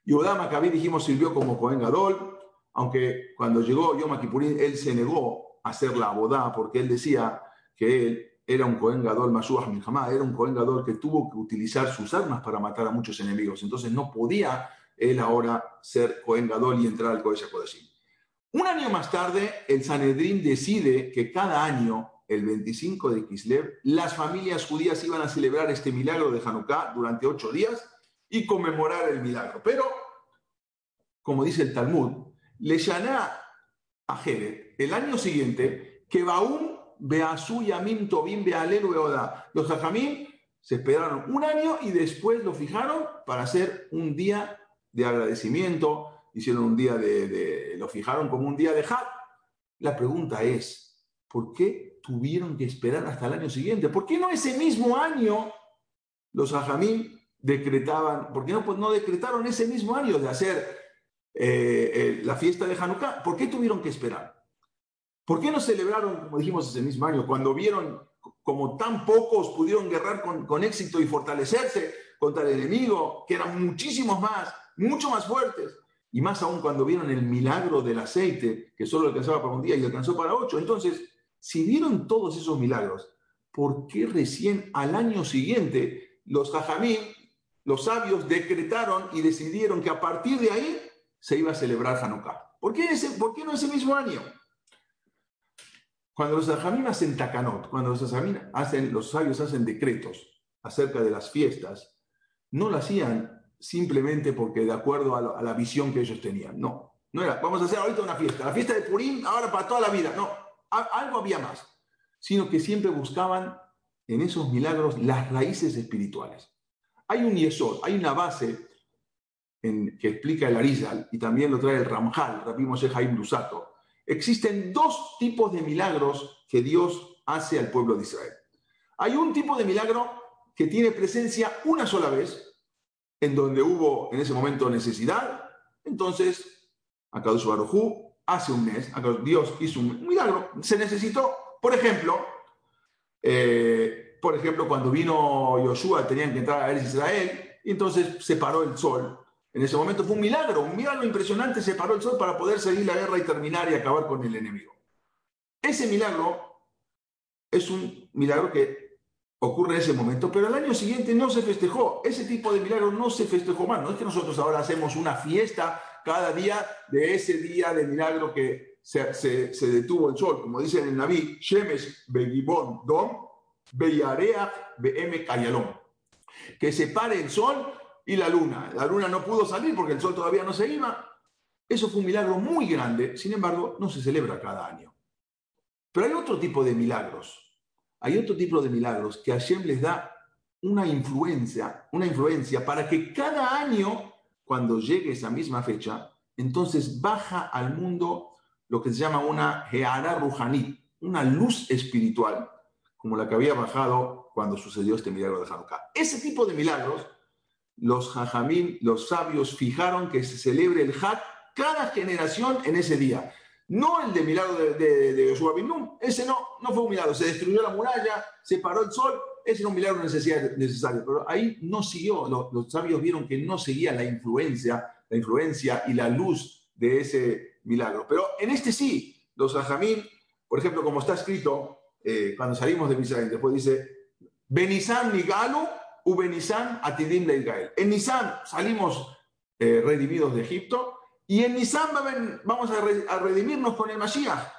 Yodá Maccabí, dijimos, sirvió como Cohen Gadol, aunque cuando llegó Yom Kippurín, él se negó a hacer la boda porque él decía que él era un Cohen Gadol Mashuach Milhamá, era un Cohen Gadol que tuvo que utilizar sus armas para matar a muchos enemigos, entonces no podía él ahora ser Cohen Gadol y entrar al Kodesh HaKodeshim. Un año más tarde, el Sanedrín decide que cada año, el 25 de Kislev, las familias judías iban a celebrar este milagro de Hanukkah durante ocho días y conmemorar el milagro. Pero, como dice el Talmud, le llaná a Jeret el año siguiente que Baum Beazú Yamim Tobim Bealelu Beoda. Los Jajamim se esperaron un año y después lo fijaron para hacer un día de agradecimiento hicieron un día de, lo fijaron como un día de Had. La pregunta es, ¿por qué tuvieron que esperar hasta el año siguiente? ¿Por qué no ese mismo año los ajamín decretaban, por qué no, pues no decretaron ese mismo año de hacer eh, eh, la fiesta de Hanukkah? ¿Por qué tuvieron que esperar? ¿Por qué no celebraron, como dijimos, ese mismo año, cuando vieron como tan pocos pudieron guerrar con, con éxito y fortalecerse contra el enemigo, que eran muchísimos más, mucho más fuertes? Y más aún cuando vieron el milagro del aceite, que solo alcanzaba para un día y alcanzó para ocho. Entonces, si vieron todos esos milagros, ¿por qué recién al año siguiente los jajamín, los sabios, decretaron y decidieron que a partir de ahí se iba a celebrar Hanukkah? ¿Por qué, ese, ¿por qué no ese mismo año? Cuando los jajamín hacen takanot, cuando los, hacen, los sabios hacen decretos acerca de las fiestas, no lo hacían simplemente porque de acuerdo a, la visión que ellos tenían. No, no era, vamos a hacer ahorita una fiesta, la fiesta de Purim ahora para toda la vida. No, algo había más, sino que siempre buscaban en esos milagros las raíces espirituales. Hay un yesod, hay una base en, que explica el Arizal y también lo trae el Ramjal, Rabbi Moshe Haim Lusato. Existen dos tipos de milagros que Dios hace al pueblo de Israel. Hay un tipo de milagro que tiene presencia una sola vez, en donde hubo en ese momento necesidad, entonces Akadosh Barujú hace un mes, Dios hizo un milagro, se necesitó, por ejemplo, eh, por ejemplo, cuando vino Yoshua tenían que entrar a ver Israel, y entonces se paró el sol. En ese momento fue un milagro, un milagro impresionante, se paró el sol para poder seguir la guerra y terminar y acabar con el enemigo. Ese milagro es un milagro que ocurre en ese momento, pero el año siguiente no se festejó. Ese tipo de milagro no se festejó más. No es que nosotros ahora hacemos una fiesta cada día de ese día de milagro que se, se, detuvo el sol, como dice en el Naví, Shemesh Begibon Dom, Beyareach Be'eme Kayalom. Que se pare el sol y la luna. La luna no pudo salir porque el sol todavía no se iba. Eso fue un milagro muy grande, sin embargo, no se celebra cada año. Pero hay otro tipo de milagros hay otro tipo de milagros que Hashem les da una influencia, una influencia para que cada año, cuando llegue esa misma fecha, entonces baja al mundo lo que se llama una Geara Ruhanit, una luz espiritual, como la que había bajado cuando sucedió este milagro de Hanukkah. Ese tipo de milagros, los Jajamim, los sabios, fijaron que se celebre el Had cada generación en ese día. No el de milagro de, de, de Joshua ese no, no fue un milagro. Se destruyó la muralla, se paró el sol, ese era un milagro necesario. Pero ahí no siguió, los, sabios vieron que no seguía la influencia, la influencia y la luz de ese milagro. Pero en este sí, los ajamín, por ejemplo, como está escrito eh, cuando salimos de Misraim, después dice, Benizán Nigalu, u Benizán Atidim Israel. En Nisan salimos eh, redimidos de Egipto Y en Nisan vamos a, redimirnos con el Mashiach.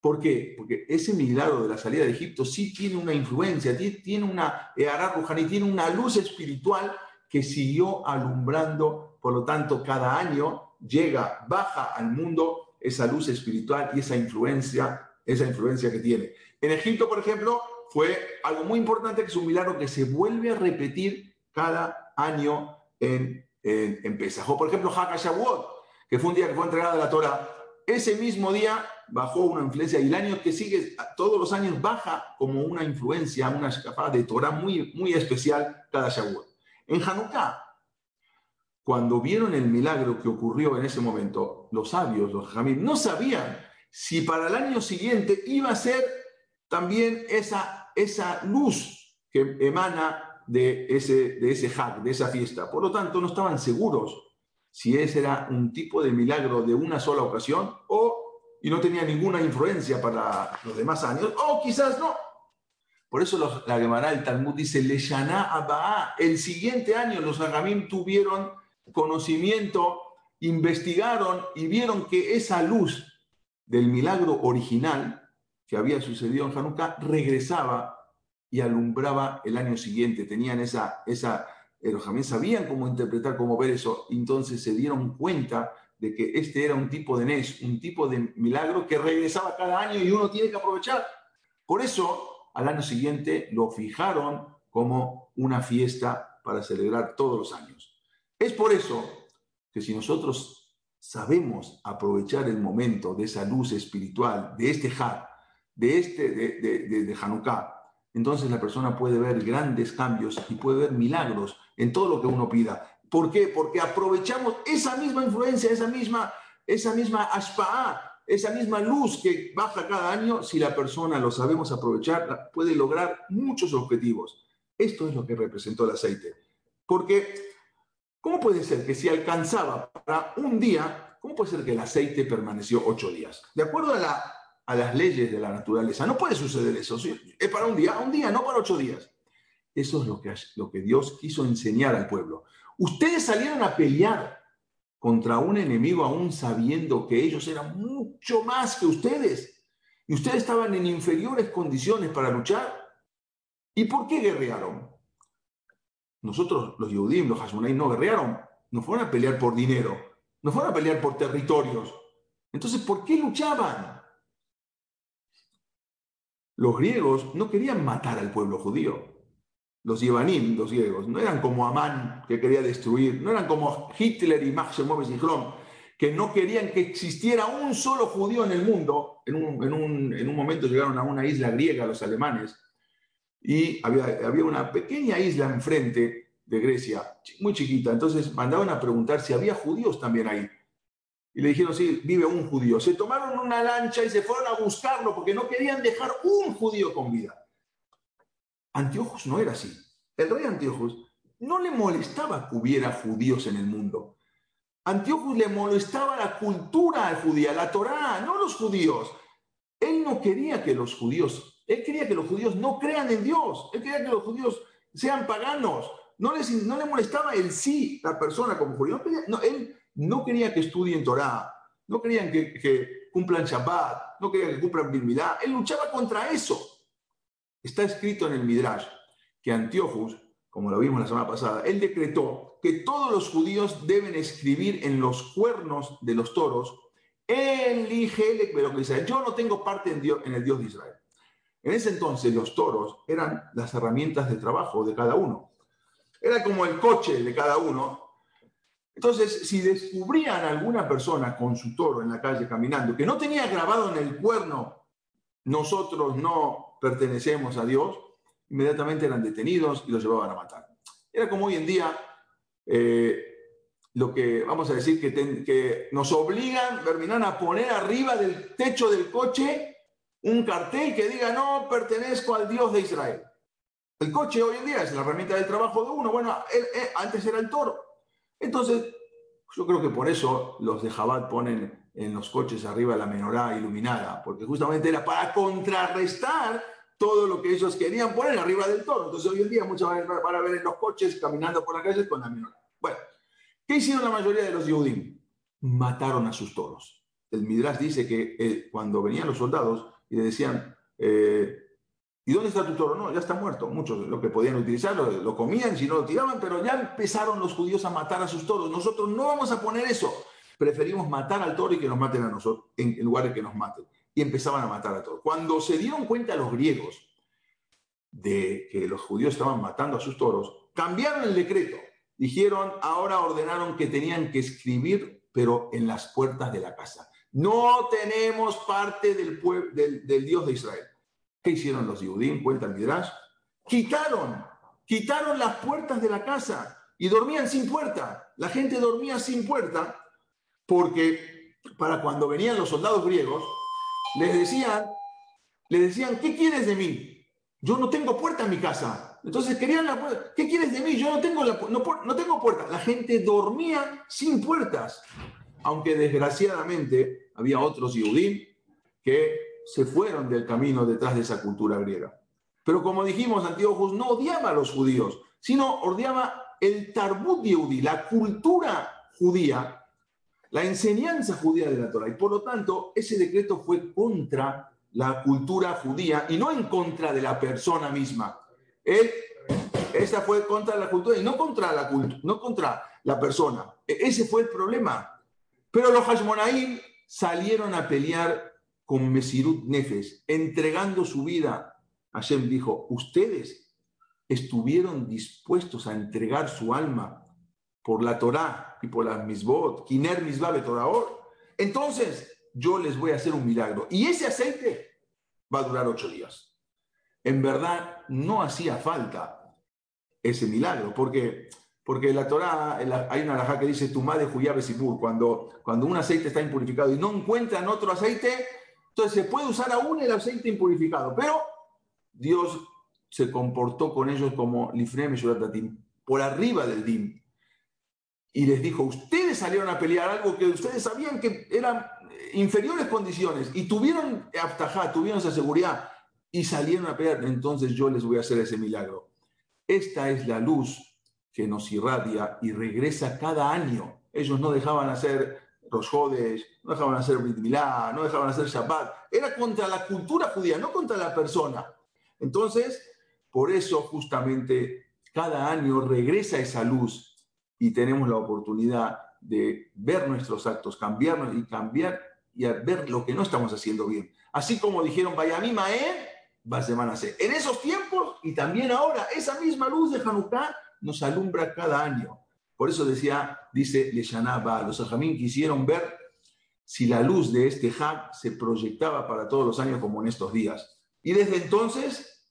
¿Por qué? Porque ese milagro de la salida de Egipto sí tiene una influencia, tiene una y tiene una luz espiritual que siguió alumbrando, por lo tanto, cada año llega, baja al mundo esa luz espiritual y esa influencia, esa influencia que tiene. En Egipto, por ejemplo, fue algo muy importante, que es un milagro que se vuelve a repetir cada año en, en, en Pesaj. O, por ejemplo, Hakashavuot, que fue un día que fue entregada la Torah. Ese mismo día bajó una influencia y el año que sigue, todos los años baja como una influencia, una escapada de Torah muy, muy especial cada Shavuot. En Hanukkah, cuando vieron el milagro que ocurrió en ese momento, los sabios, los jamín, no sabían si para el año siguiente iba a ser también esa, esa luz que emana de ese, de ese hack, de esa fiesta. Por lo tanto, no estaban seguros si ese era un tipo de milagro de una sola ocasión o y no tenía ninguna influencia para los demás años, o quizás no. Por eso la Gemara, el Talmud dice, Leshana Abba, el siguiente año los Agamim tuvieron conocimiento, investigaron y vieron que esa luz del milagro original que había sucedido en Hanukkah regresaba y alumbraba el año siguiente. Tenían esa, esa, eh, los Agamim sabían cómo interpretar, cómo ver eso, entonces se dieron cuenta de que este era un tipo de Nes, un tipo de milagro que regresaba cada año y uno tiene que aprovechar. Por eso, al año siguiente lo fijaron como una fiesta para celebrar todos los años. Es por eso que si nosotros sabemos aprovechar el momento de esa luz espiritual, de este Had, de este de, de, de Hanukkah, entonces la persona puede ver grandes cambios y puede ver milagros en todo lo que uno pida. ¿Por qué? Porque aprovechamos esa misma influencia, esa misma, esa misma esa misma luz que baja cada año, si la persona lo sabemos aprovechar, puede lograr muchos objetivos. Esto es lo que representó el aceite. Porque, ¿cómo puede ser que si alcanzaba para un día, ¿cómo puede ser que el aceite permaneció ocho días? De acuerdo a, la, a las leyes de la naturaleza, no puede suceder eso. Es para un día, un día, no para ocho días. Eso es lo que, lo que Dios quiso enseñar al pueblo. Ustedes salieron a pelear contra un enemigo aún sabiendo que ellos eran mucho más que ustedes. Y ustedes estaban en inferiores condiciones para luchar. ¿Y por qué guerrearon? Nosotros, los Yehudim, los Hashmonaim, no guerrearon. No fueron a pelear por dinero. No fueron a pelear por territorios. Entonces, ¿por qué luchaban? Los griegos no querían matar al pueblo judío los Yevanim, los griegos, no eran como Amán, que quería destruir, no eran como Hitler y Max y Kron, que no querían que existiera un solo judío en el mundo. En un, momento llegaron a una isla griega los alemanes y había, había una pequeña isla enfrente de Grecia, muy chiquita. Entonces mandaban a preguntar si había judíos también ahí. Y le dijeron, sí, vive un judío. Se tomaron una lancha y se fueron a buscarlo porque no querían dejar un judío con vida. Antiochus no era así. El rey Antiochus no le molestaba que hubiera judíos en el mundo. Antiochus le molestaba la cultura judía, la Torá, no los judíos. Él no quería que los judíos, él quería que los judíos no crean en Dios, él quería que los judíos sean paganos. No, no le molestaba el sí, la persona como judío. él no quería que estudien Torá, no querían que, cumplan Shabbat, no quería que cumplan Bilmilá. Él luchaba contra eso. Está escrito en el Midrash que Antiochus, como lo vimos la semana pasada, él decretó que todos los judíos deben escribir en los cuernos de los toros, elige pero que dice, yo no tengo parte en, Dios, en el Dios de Israel. En ese entonces los toros eran las herramientas de trabajo de cada uno. Era como el coche de cada uno. Entonces, si descubrían a alguna persona con su toro en la calle caminando que no tenía grabado en el cuerno, nosotros no pertenecemos a Dios, inmediatamente eran detenidos y los llevaban a matar. Era como hoy en día eh, lo que vamos a decir que, que nos obligan, terminan a poner arriba del techo del coche un cartel que diga no pertenezco al Dios de Israel. El coche hoy en día es la herramienta del trabajo de uno. Bueno, antes era el toro. Entonces, yo creo que por eso los de Jabat ponen en los coches arriba la menorá iluminada, porque justamente era para contrarrestar todo lo que ellos querían poner arriba del toro. Entonces hoy en día muchas veces van a ver en los coches caminando por la calle con la menorá. Bueno, ¿qué hicieron la mayoría de los Yehudim? mataron a sus toros. El Midrash dice que eh, cuando venían los soldados y le decían, eh, ¿y dónde está tu toro? No, ya está muerto. Muchos lo que podían utilizarlo lo comían, si no lo tiraban, pero ya empezaron los judíos a matar a sus toros. Nosotros no vamos a poner eso. Preferimos matar al toro y que nos maten a nosotros, en lugar de que nos maten. Y empezaban a matar a toros. Cuando se dieron cuenta los griegos de que los judíos estaban matando a sus toros, cambiaron el decreto. Dijeron, ahora ordenaron que tenían que escribir, pero en las puertas de la casa. No tenemos parte del, Dios de Israel. ¿Qué hicieron los judíos? Cuenta el Midrash. Quitaron, quitaron las puertas de la casa y dormían sin puerta. La gente dormía sin puerta porque para cuando venían los soldados griegos, les decían, les decían, ¿qué quieres de mí? Yo no tengo puerta en mi casa. Entonces querían la puerta. ¿Qué quieres de mí? Yo no tengo, la, no, tengo puerta. La gente dormía sin puertas. Aunque desgraciadamente había otros Yehudim que se fueron del camino detrás de esa cultura griega. Pero como dijimos, Antíochos no odiaba a los judíos, sino odiaba el Tarbut Yehudí, la cultura judía, la enseñanza judía de la Torah. Y por lo tanto, ese decreto fue contra la cultura judía y no en contra de la persona misma. Él, esta fue contra la cultura y no contra la, no contra la persona. E, ese fue el problema. Pero los Hashmonaim salieron a pelear con Mesirut Nefes, entregando su vida. Hashem dijo, ustedes estuvieron dispuestos a entregar su alma por la Torah y por las misbot, Kiner Misbah Betoraor. Entonces, yo les voy a hacer un milagro. Y ese aceite va a durar ocho días. En verdad, no hacía falta ese milagro, porque, porque la Torah, hay una alajá que dice tu madre Juyab Sipur, cuando, cuando un aceite está impurificado y no encuentran otro aceite, entonces se puede usar aún el aceite impurificado, pero Dios se comportó con ellos como Lifrem y por arriba del Dim. Y les dijo, ustedes salieron a pelear algo que ustedes sabían que eran inferiores condiciones y tuvieron abtajá, tuvieron esa seguridad y salieron a pelear, entonces yo les voy a hacer ese milagro. Esta es la luz que nos irradia y regresa cada año. Ellos no dejaban hacer Rosjodes, no dejaban hacer Brit Milá, no dejaban hacer Shabbat. Era contra la cultura judía, no contra la persona. Entonces, por eso justamente cada año regresa esa luz y tenemos la oportunidad de ver nuestros actos, cambiarnos y cambiar y ver lo que no estamos haciendo bien. Así como dijeron, vaya mi Mae, a ser. En esos tiempos y también ahora, esa misma luz de Hanukkah nos alumbra cada año. Por eso decía, dice Leshanaba, los ajamín quisieron ver si la luz de este Hag se proyectaba para todos los años como en estos días. Y desde entonces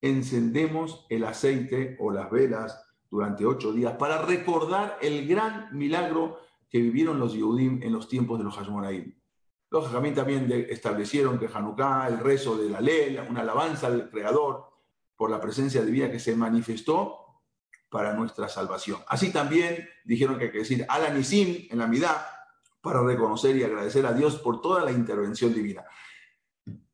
encendemos el aceite o las velas durante ocho días para recordar el gran milagro que vivieron los Yehudim en los tiempos de los Hashmonaim. Los Jajamín también establecieron que Hanukkah, el rezo de la ley, una alabanza al Creador por la presencia divina que se manifestó para nuestra salvación. Así también dijeron que hay que decir Alanisim en la mitad para reconocer y agradecer a Dios por toda la intervención divina.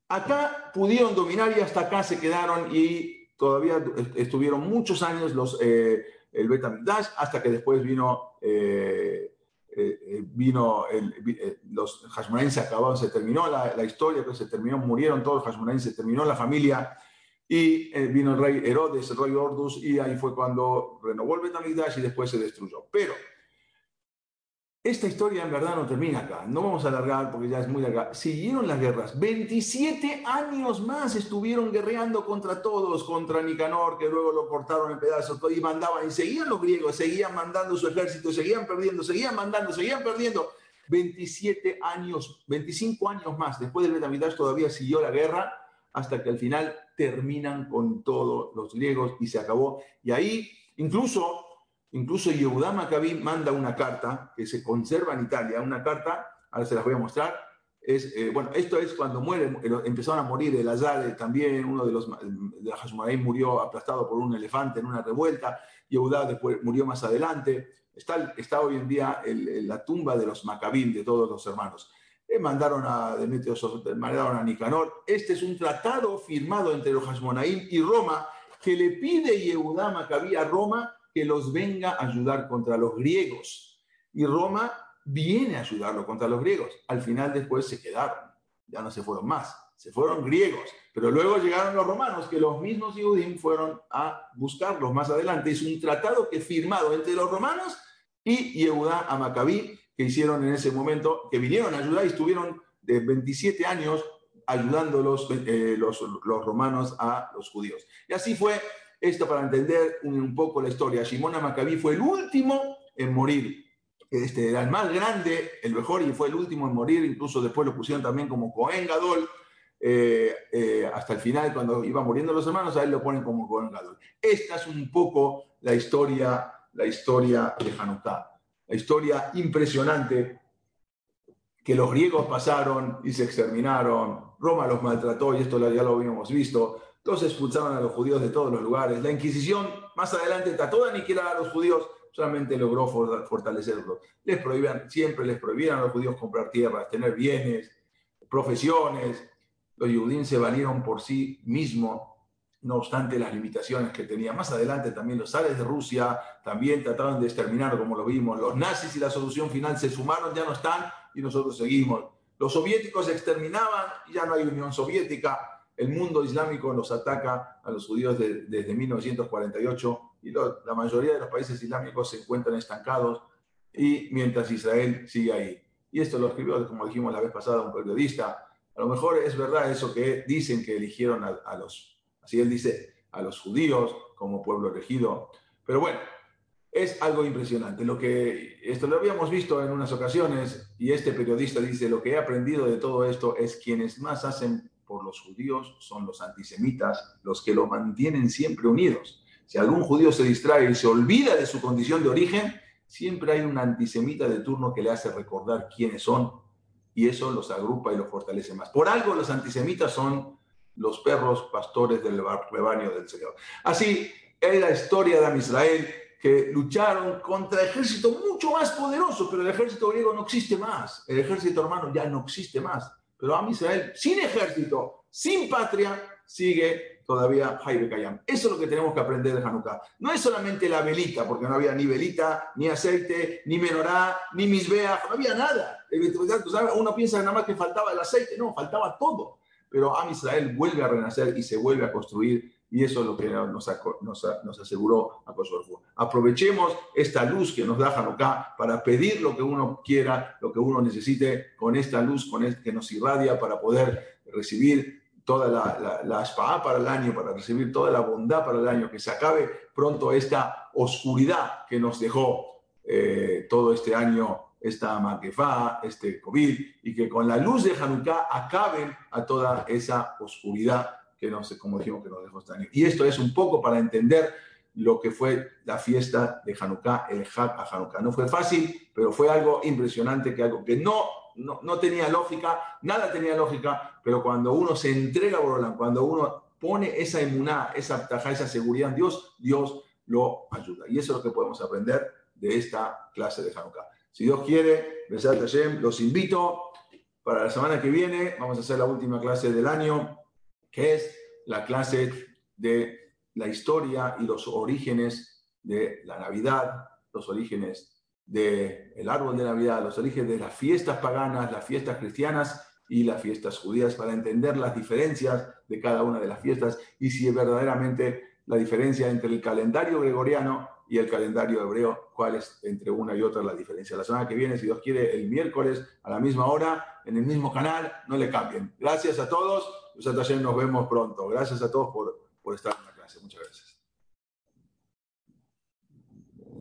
Acá pudieron dominar y hasta acá se quedaron y todavía estuvieron muchos años los, eh, el Betamigdash hasta que después vino eh, eh, eh, vino, los Hashmonaim se acabaron, se terminó la, la historia, pues se terminó, murieron todos los Hashmonaim, se terminó la familia, y vino el rey Herodes, el rey Ordus, y ahí fue cuando renovó el Betamigdash y después se destruyó. Pero esta historia en verdad no termina acá, no vamos a alargar porque ya es muy larga. Siguieron las guerras, 27 años más estuvieron guerreando contra todos, contra Nicanor, que luego lo cortaron en pedazos y mandaban, y seguían los griegos, seguían mandando su ejército, seguían perdiendo, seguían mandando, seguían perdiendo. 27 años, 25 años más después del Betamidash todavía siguió la guerra hasta que al final terminan con todos los griegos y se acabó. Y ahí incluso Incluso Yehuda Maccabi manda una carta que se conserva en Italia, una carta, ahora se las voy a mostrar. Es, eh, bueno, esto es cuando muere, empezaron a morir el Azar también, uno de los de Hashmonaim murió aplastado por un elefante en una revuelta, Yehuda después murió más adelante. Está, está hoy en día la tumba de los Maccabim, de todos los hermanos. Eh, mandaron a Demetrio, mandaron a Nicanor. Este es un tratado firmado entre los Hashmonaim y Roma que le pide Yehuda Maccabí a Roma que los venga a ayudar contra los griegos. Y Roma viene a ayudarlo contra los griegos. Al final después se quedaron, ya no se fueron más, se fueron griegos, pero luego llegaron los romanos, que los mismos Yehudim fueron a buscarlos más adelante. Es un tratado que firmado entre los romanos y Yehudá a Macabí, que hicieron en ese momento, que vinieron a ayudar y estuvieron de 27 años ayudando los, eh, los, los, romanos a los judíos. Y así fue esto para entender un, poco la historia. Shimon Macabí fue el último en morir. Este era el más grande, el mejor, y fue el último en morir. Incluso después lo pusieron también como Cohen Gadol. Eh, eh, hasta el final, cuando iban muriendo los hermanos, a él lo ponen como Cohen Gadol. Esta es un poco la historia, la historia de Hanukkah. La historia impresionante que los griegos pasaron y se exterminaron, Roma los maltrató y esto ya lo habíamos visto, los expulsaron a los judíos de todos los lugares, la Inquisición más adelante trató de aniquilar a los judíos, solamente logró fortalecerlos. Les prohibían, siempre les prohibían a los judíos comprar tierras, tener bienes, profesiones. Los judíos se valieron por sí mismos, no obstante las limitaciones que tenían. Más adelante también los zares de Rusia también trataron de exterminar, como lo vimos. Los nazis y la solución final se sumaron, ya no están, y nosotros seguimos. Los soviéticos se exterminaban y ya no hay Unión Soviética. El mundo islámico nos ataca a los judíos desde 1948 y la mayoría de los países islámicos se encuentran estancados y mientras Israel sigue ahí. Y esto lo escribió, como dijimos la vez pasada, un periodista. A lo mejor es verdad eso que dicen que eligieron a los, así él dice, a los judíos como pueblo elegido. Pero bueno, es algo impresionante. Lo que, esto lo habíamos visto en unas ocasiones y este periodista dice, lo que he aprendido de todo esto es quienes más hacen por los judíos son los antisemitas, los que los mantienen siempre unidos. Si algún judío se distrae y se olvida de su condición de origen, siempre hay un antisemita de turno que le hace recordar quiénes son y eso los agrupa y los fortalece más. Por algo los antisemitas son los perros pastores del rebaño del Señor. Así es la historia de Israel que lucharon contra ejército mucho más poderoso, pero el ejército griego no existe más. El ejército hermano ya no existe más. Pero a Israel, sin ejército, sin patria, sigue todavía Jaime Kayam. Eso es lo que tenemos que aprender de Hanukkah. No es solamente la velita, porque no había ni velita, ni aceite, ni menorá, ni misbea, no había nada. Uno piensa nada más que faltaba el aceite, no, faltaba todo. Pero Am Israel vuelve a renacer y se vuelve a construir y eso es lo que nos, nos, nos aseguró a Kosovo. Aprovechemos esta luz que nos da Hanukkah para pedir lo que uno quiera, lo que uno necesite, con esta luz con el, que nos irradia para poder recibir toda la, la, para el año, para recibir toda la bondad para el año, que se acabe pronto esta oscuridad que nos dejó eh, todo este año esta maquefá, este COVID, y que con la luz de Hanukkah acaben a toda esa oscuridad que no sé, como dijimos, que nos dejó este año. Y esto es un poco para entender lo que fue la fiesta de Hanukkah, el Hak Hanukkah. No fue fácil, pero fue algo impresionante, que algo que no, no, tenía lógica, nada tenía lógica, pero cuando uno se entrega a Borolán, cuando uno pone esa emuná, esa taja, esa seguridad en Dios, Dios lo ayuda. Y eso es lo que podemos aprender de esta clase de Hanukkah. Si Dios quiere, los invito para la semana que viene, vamos a hacer la última clase del año que es la clase de la historia y los orígenes de la Navidad, los orígenes del árbol de Navidad, los orígenes de las fiestas paganas, las fiestas cristianas y las fiestas judías, para entender las diferencias de cada una de las fiestas. Y si es verdaderamente la diferencia entre el calendario gregoriano y el calendario hebreo, cuál es entre una y otra la diferencia. La semana que viene, si Dios quiere, el miércoles a la misma hora, en el mismo canal, no le cambien. Gracias a todos. Nos vemos pronto. Gracias a todos por, por estar en la clase. Muchas gracias.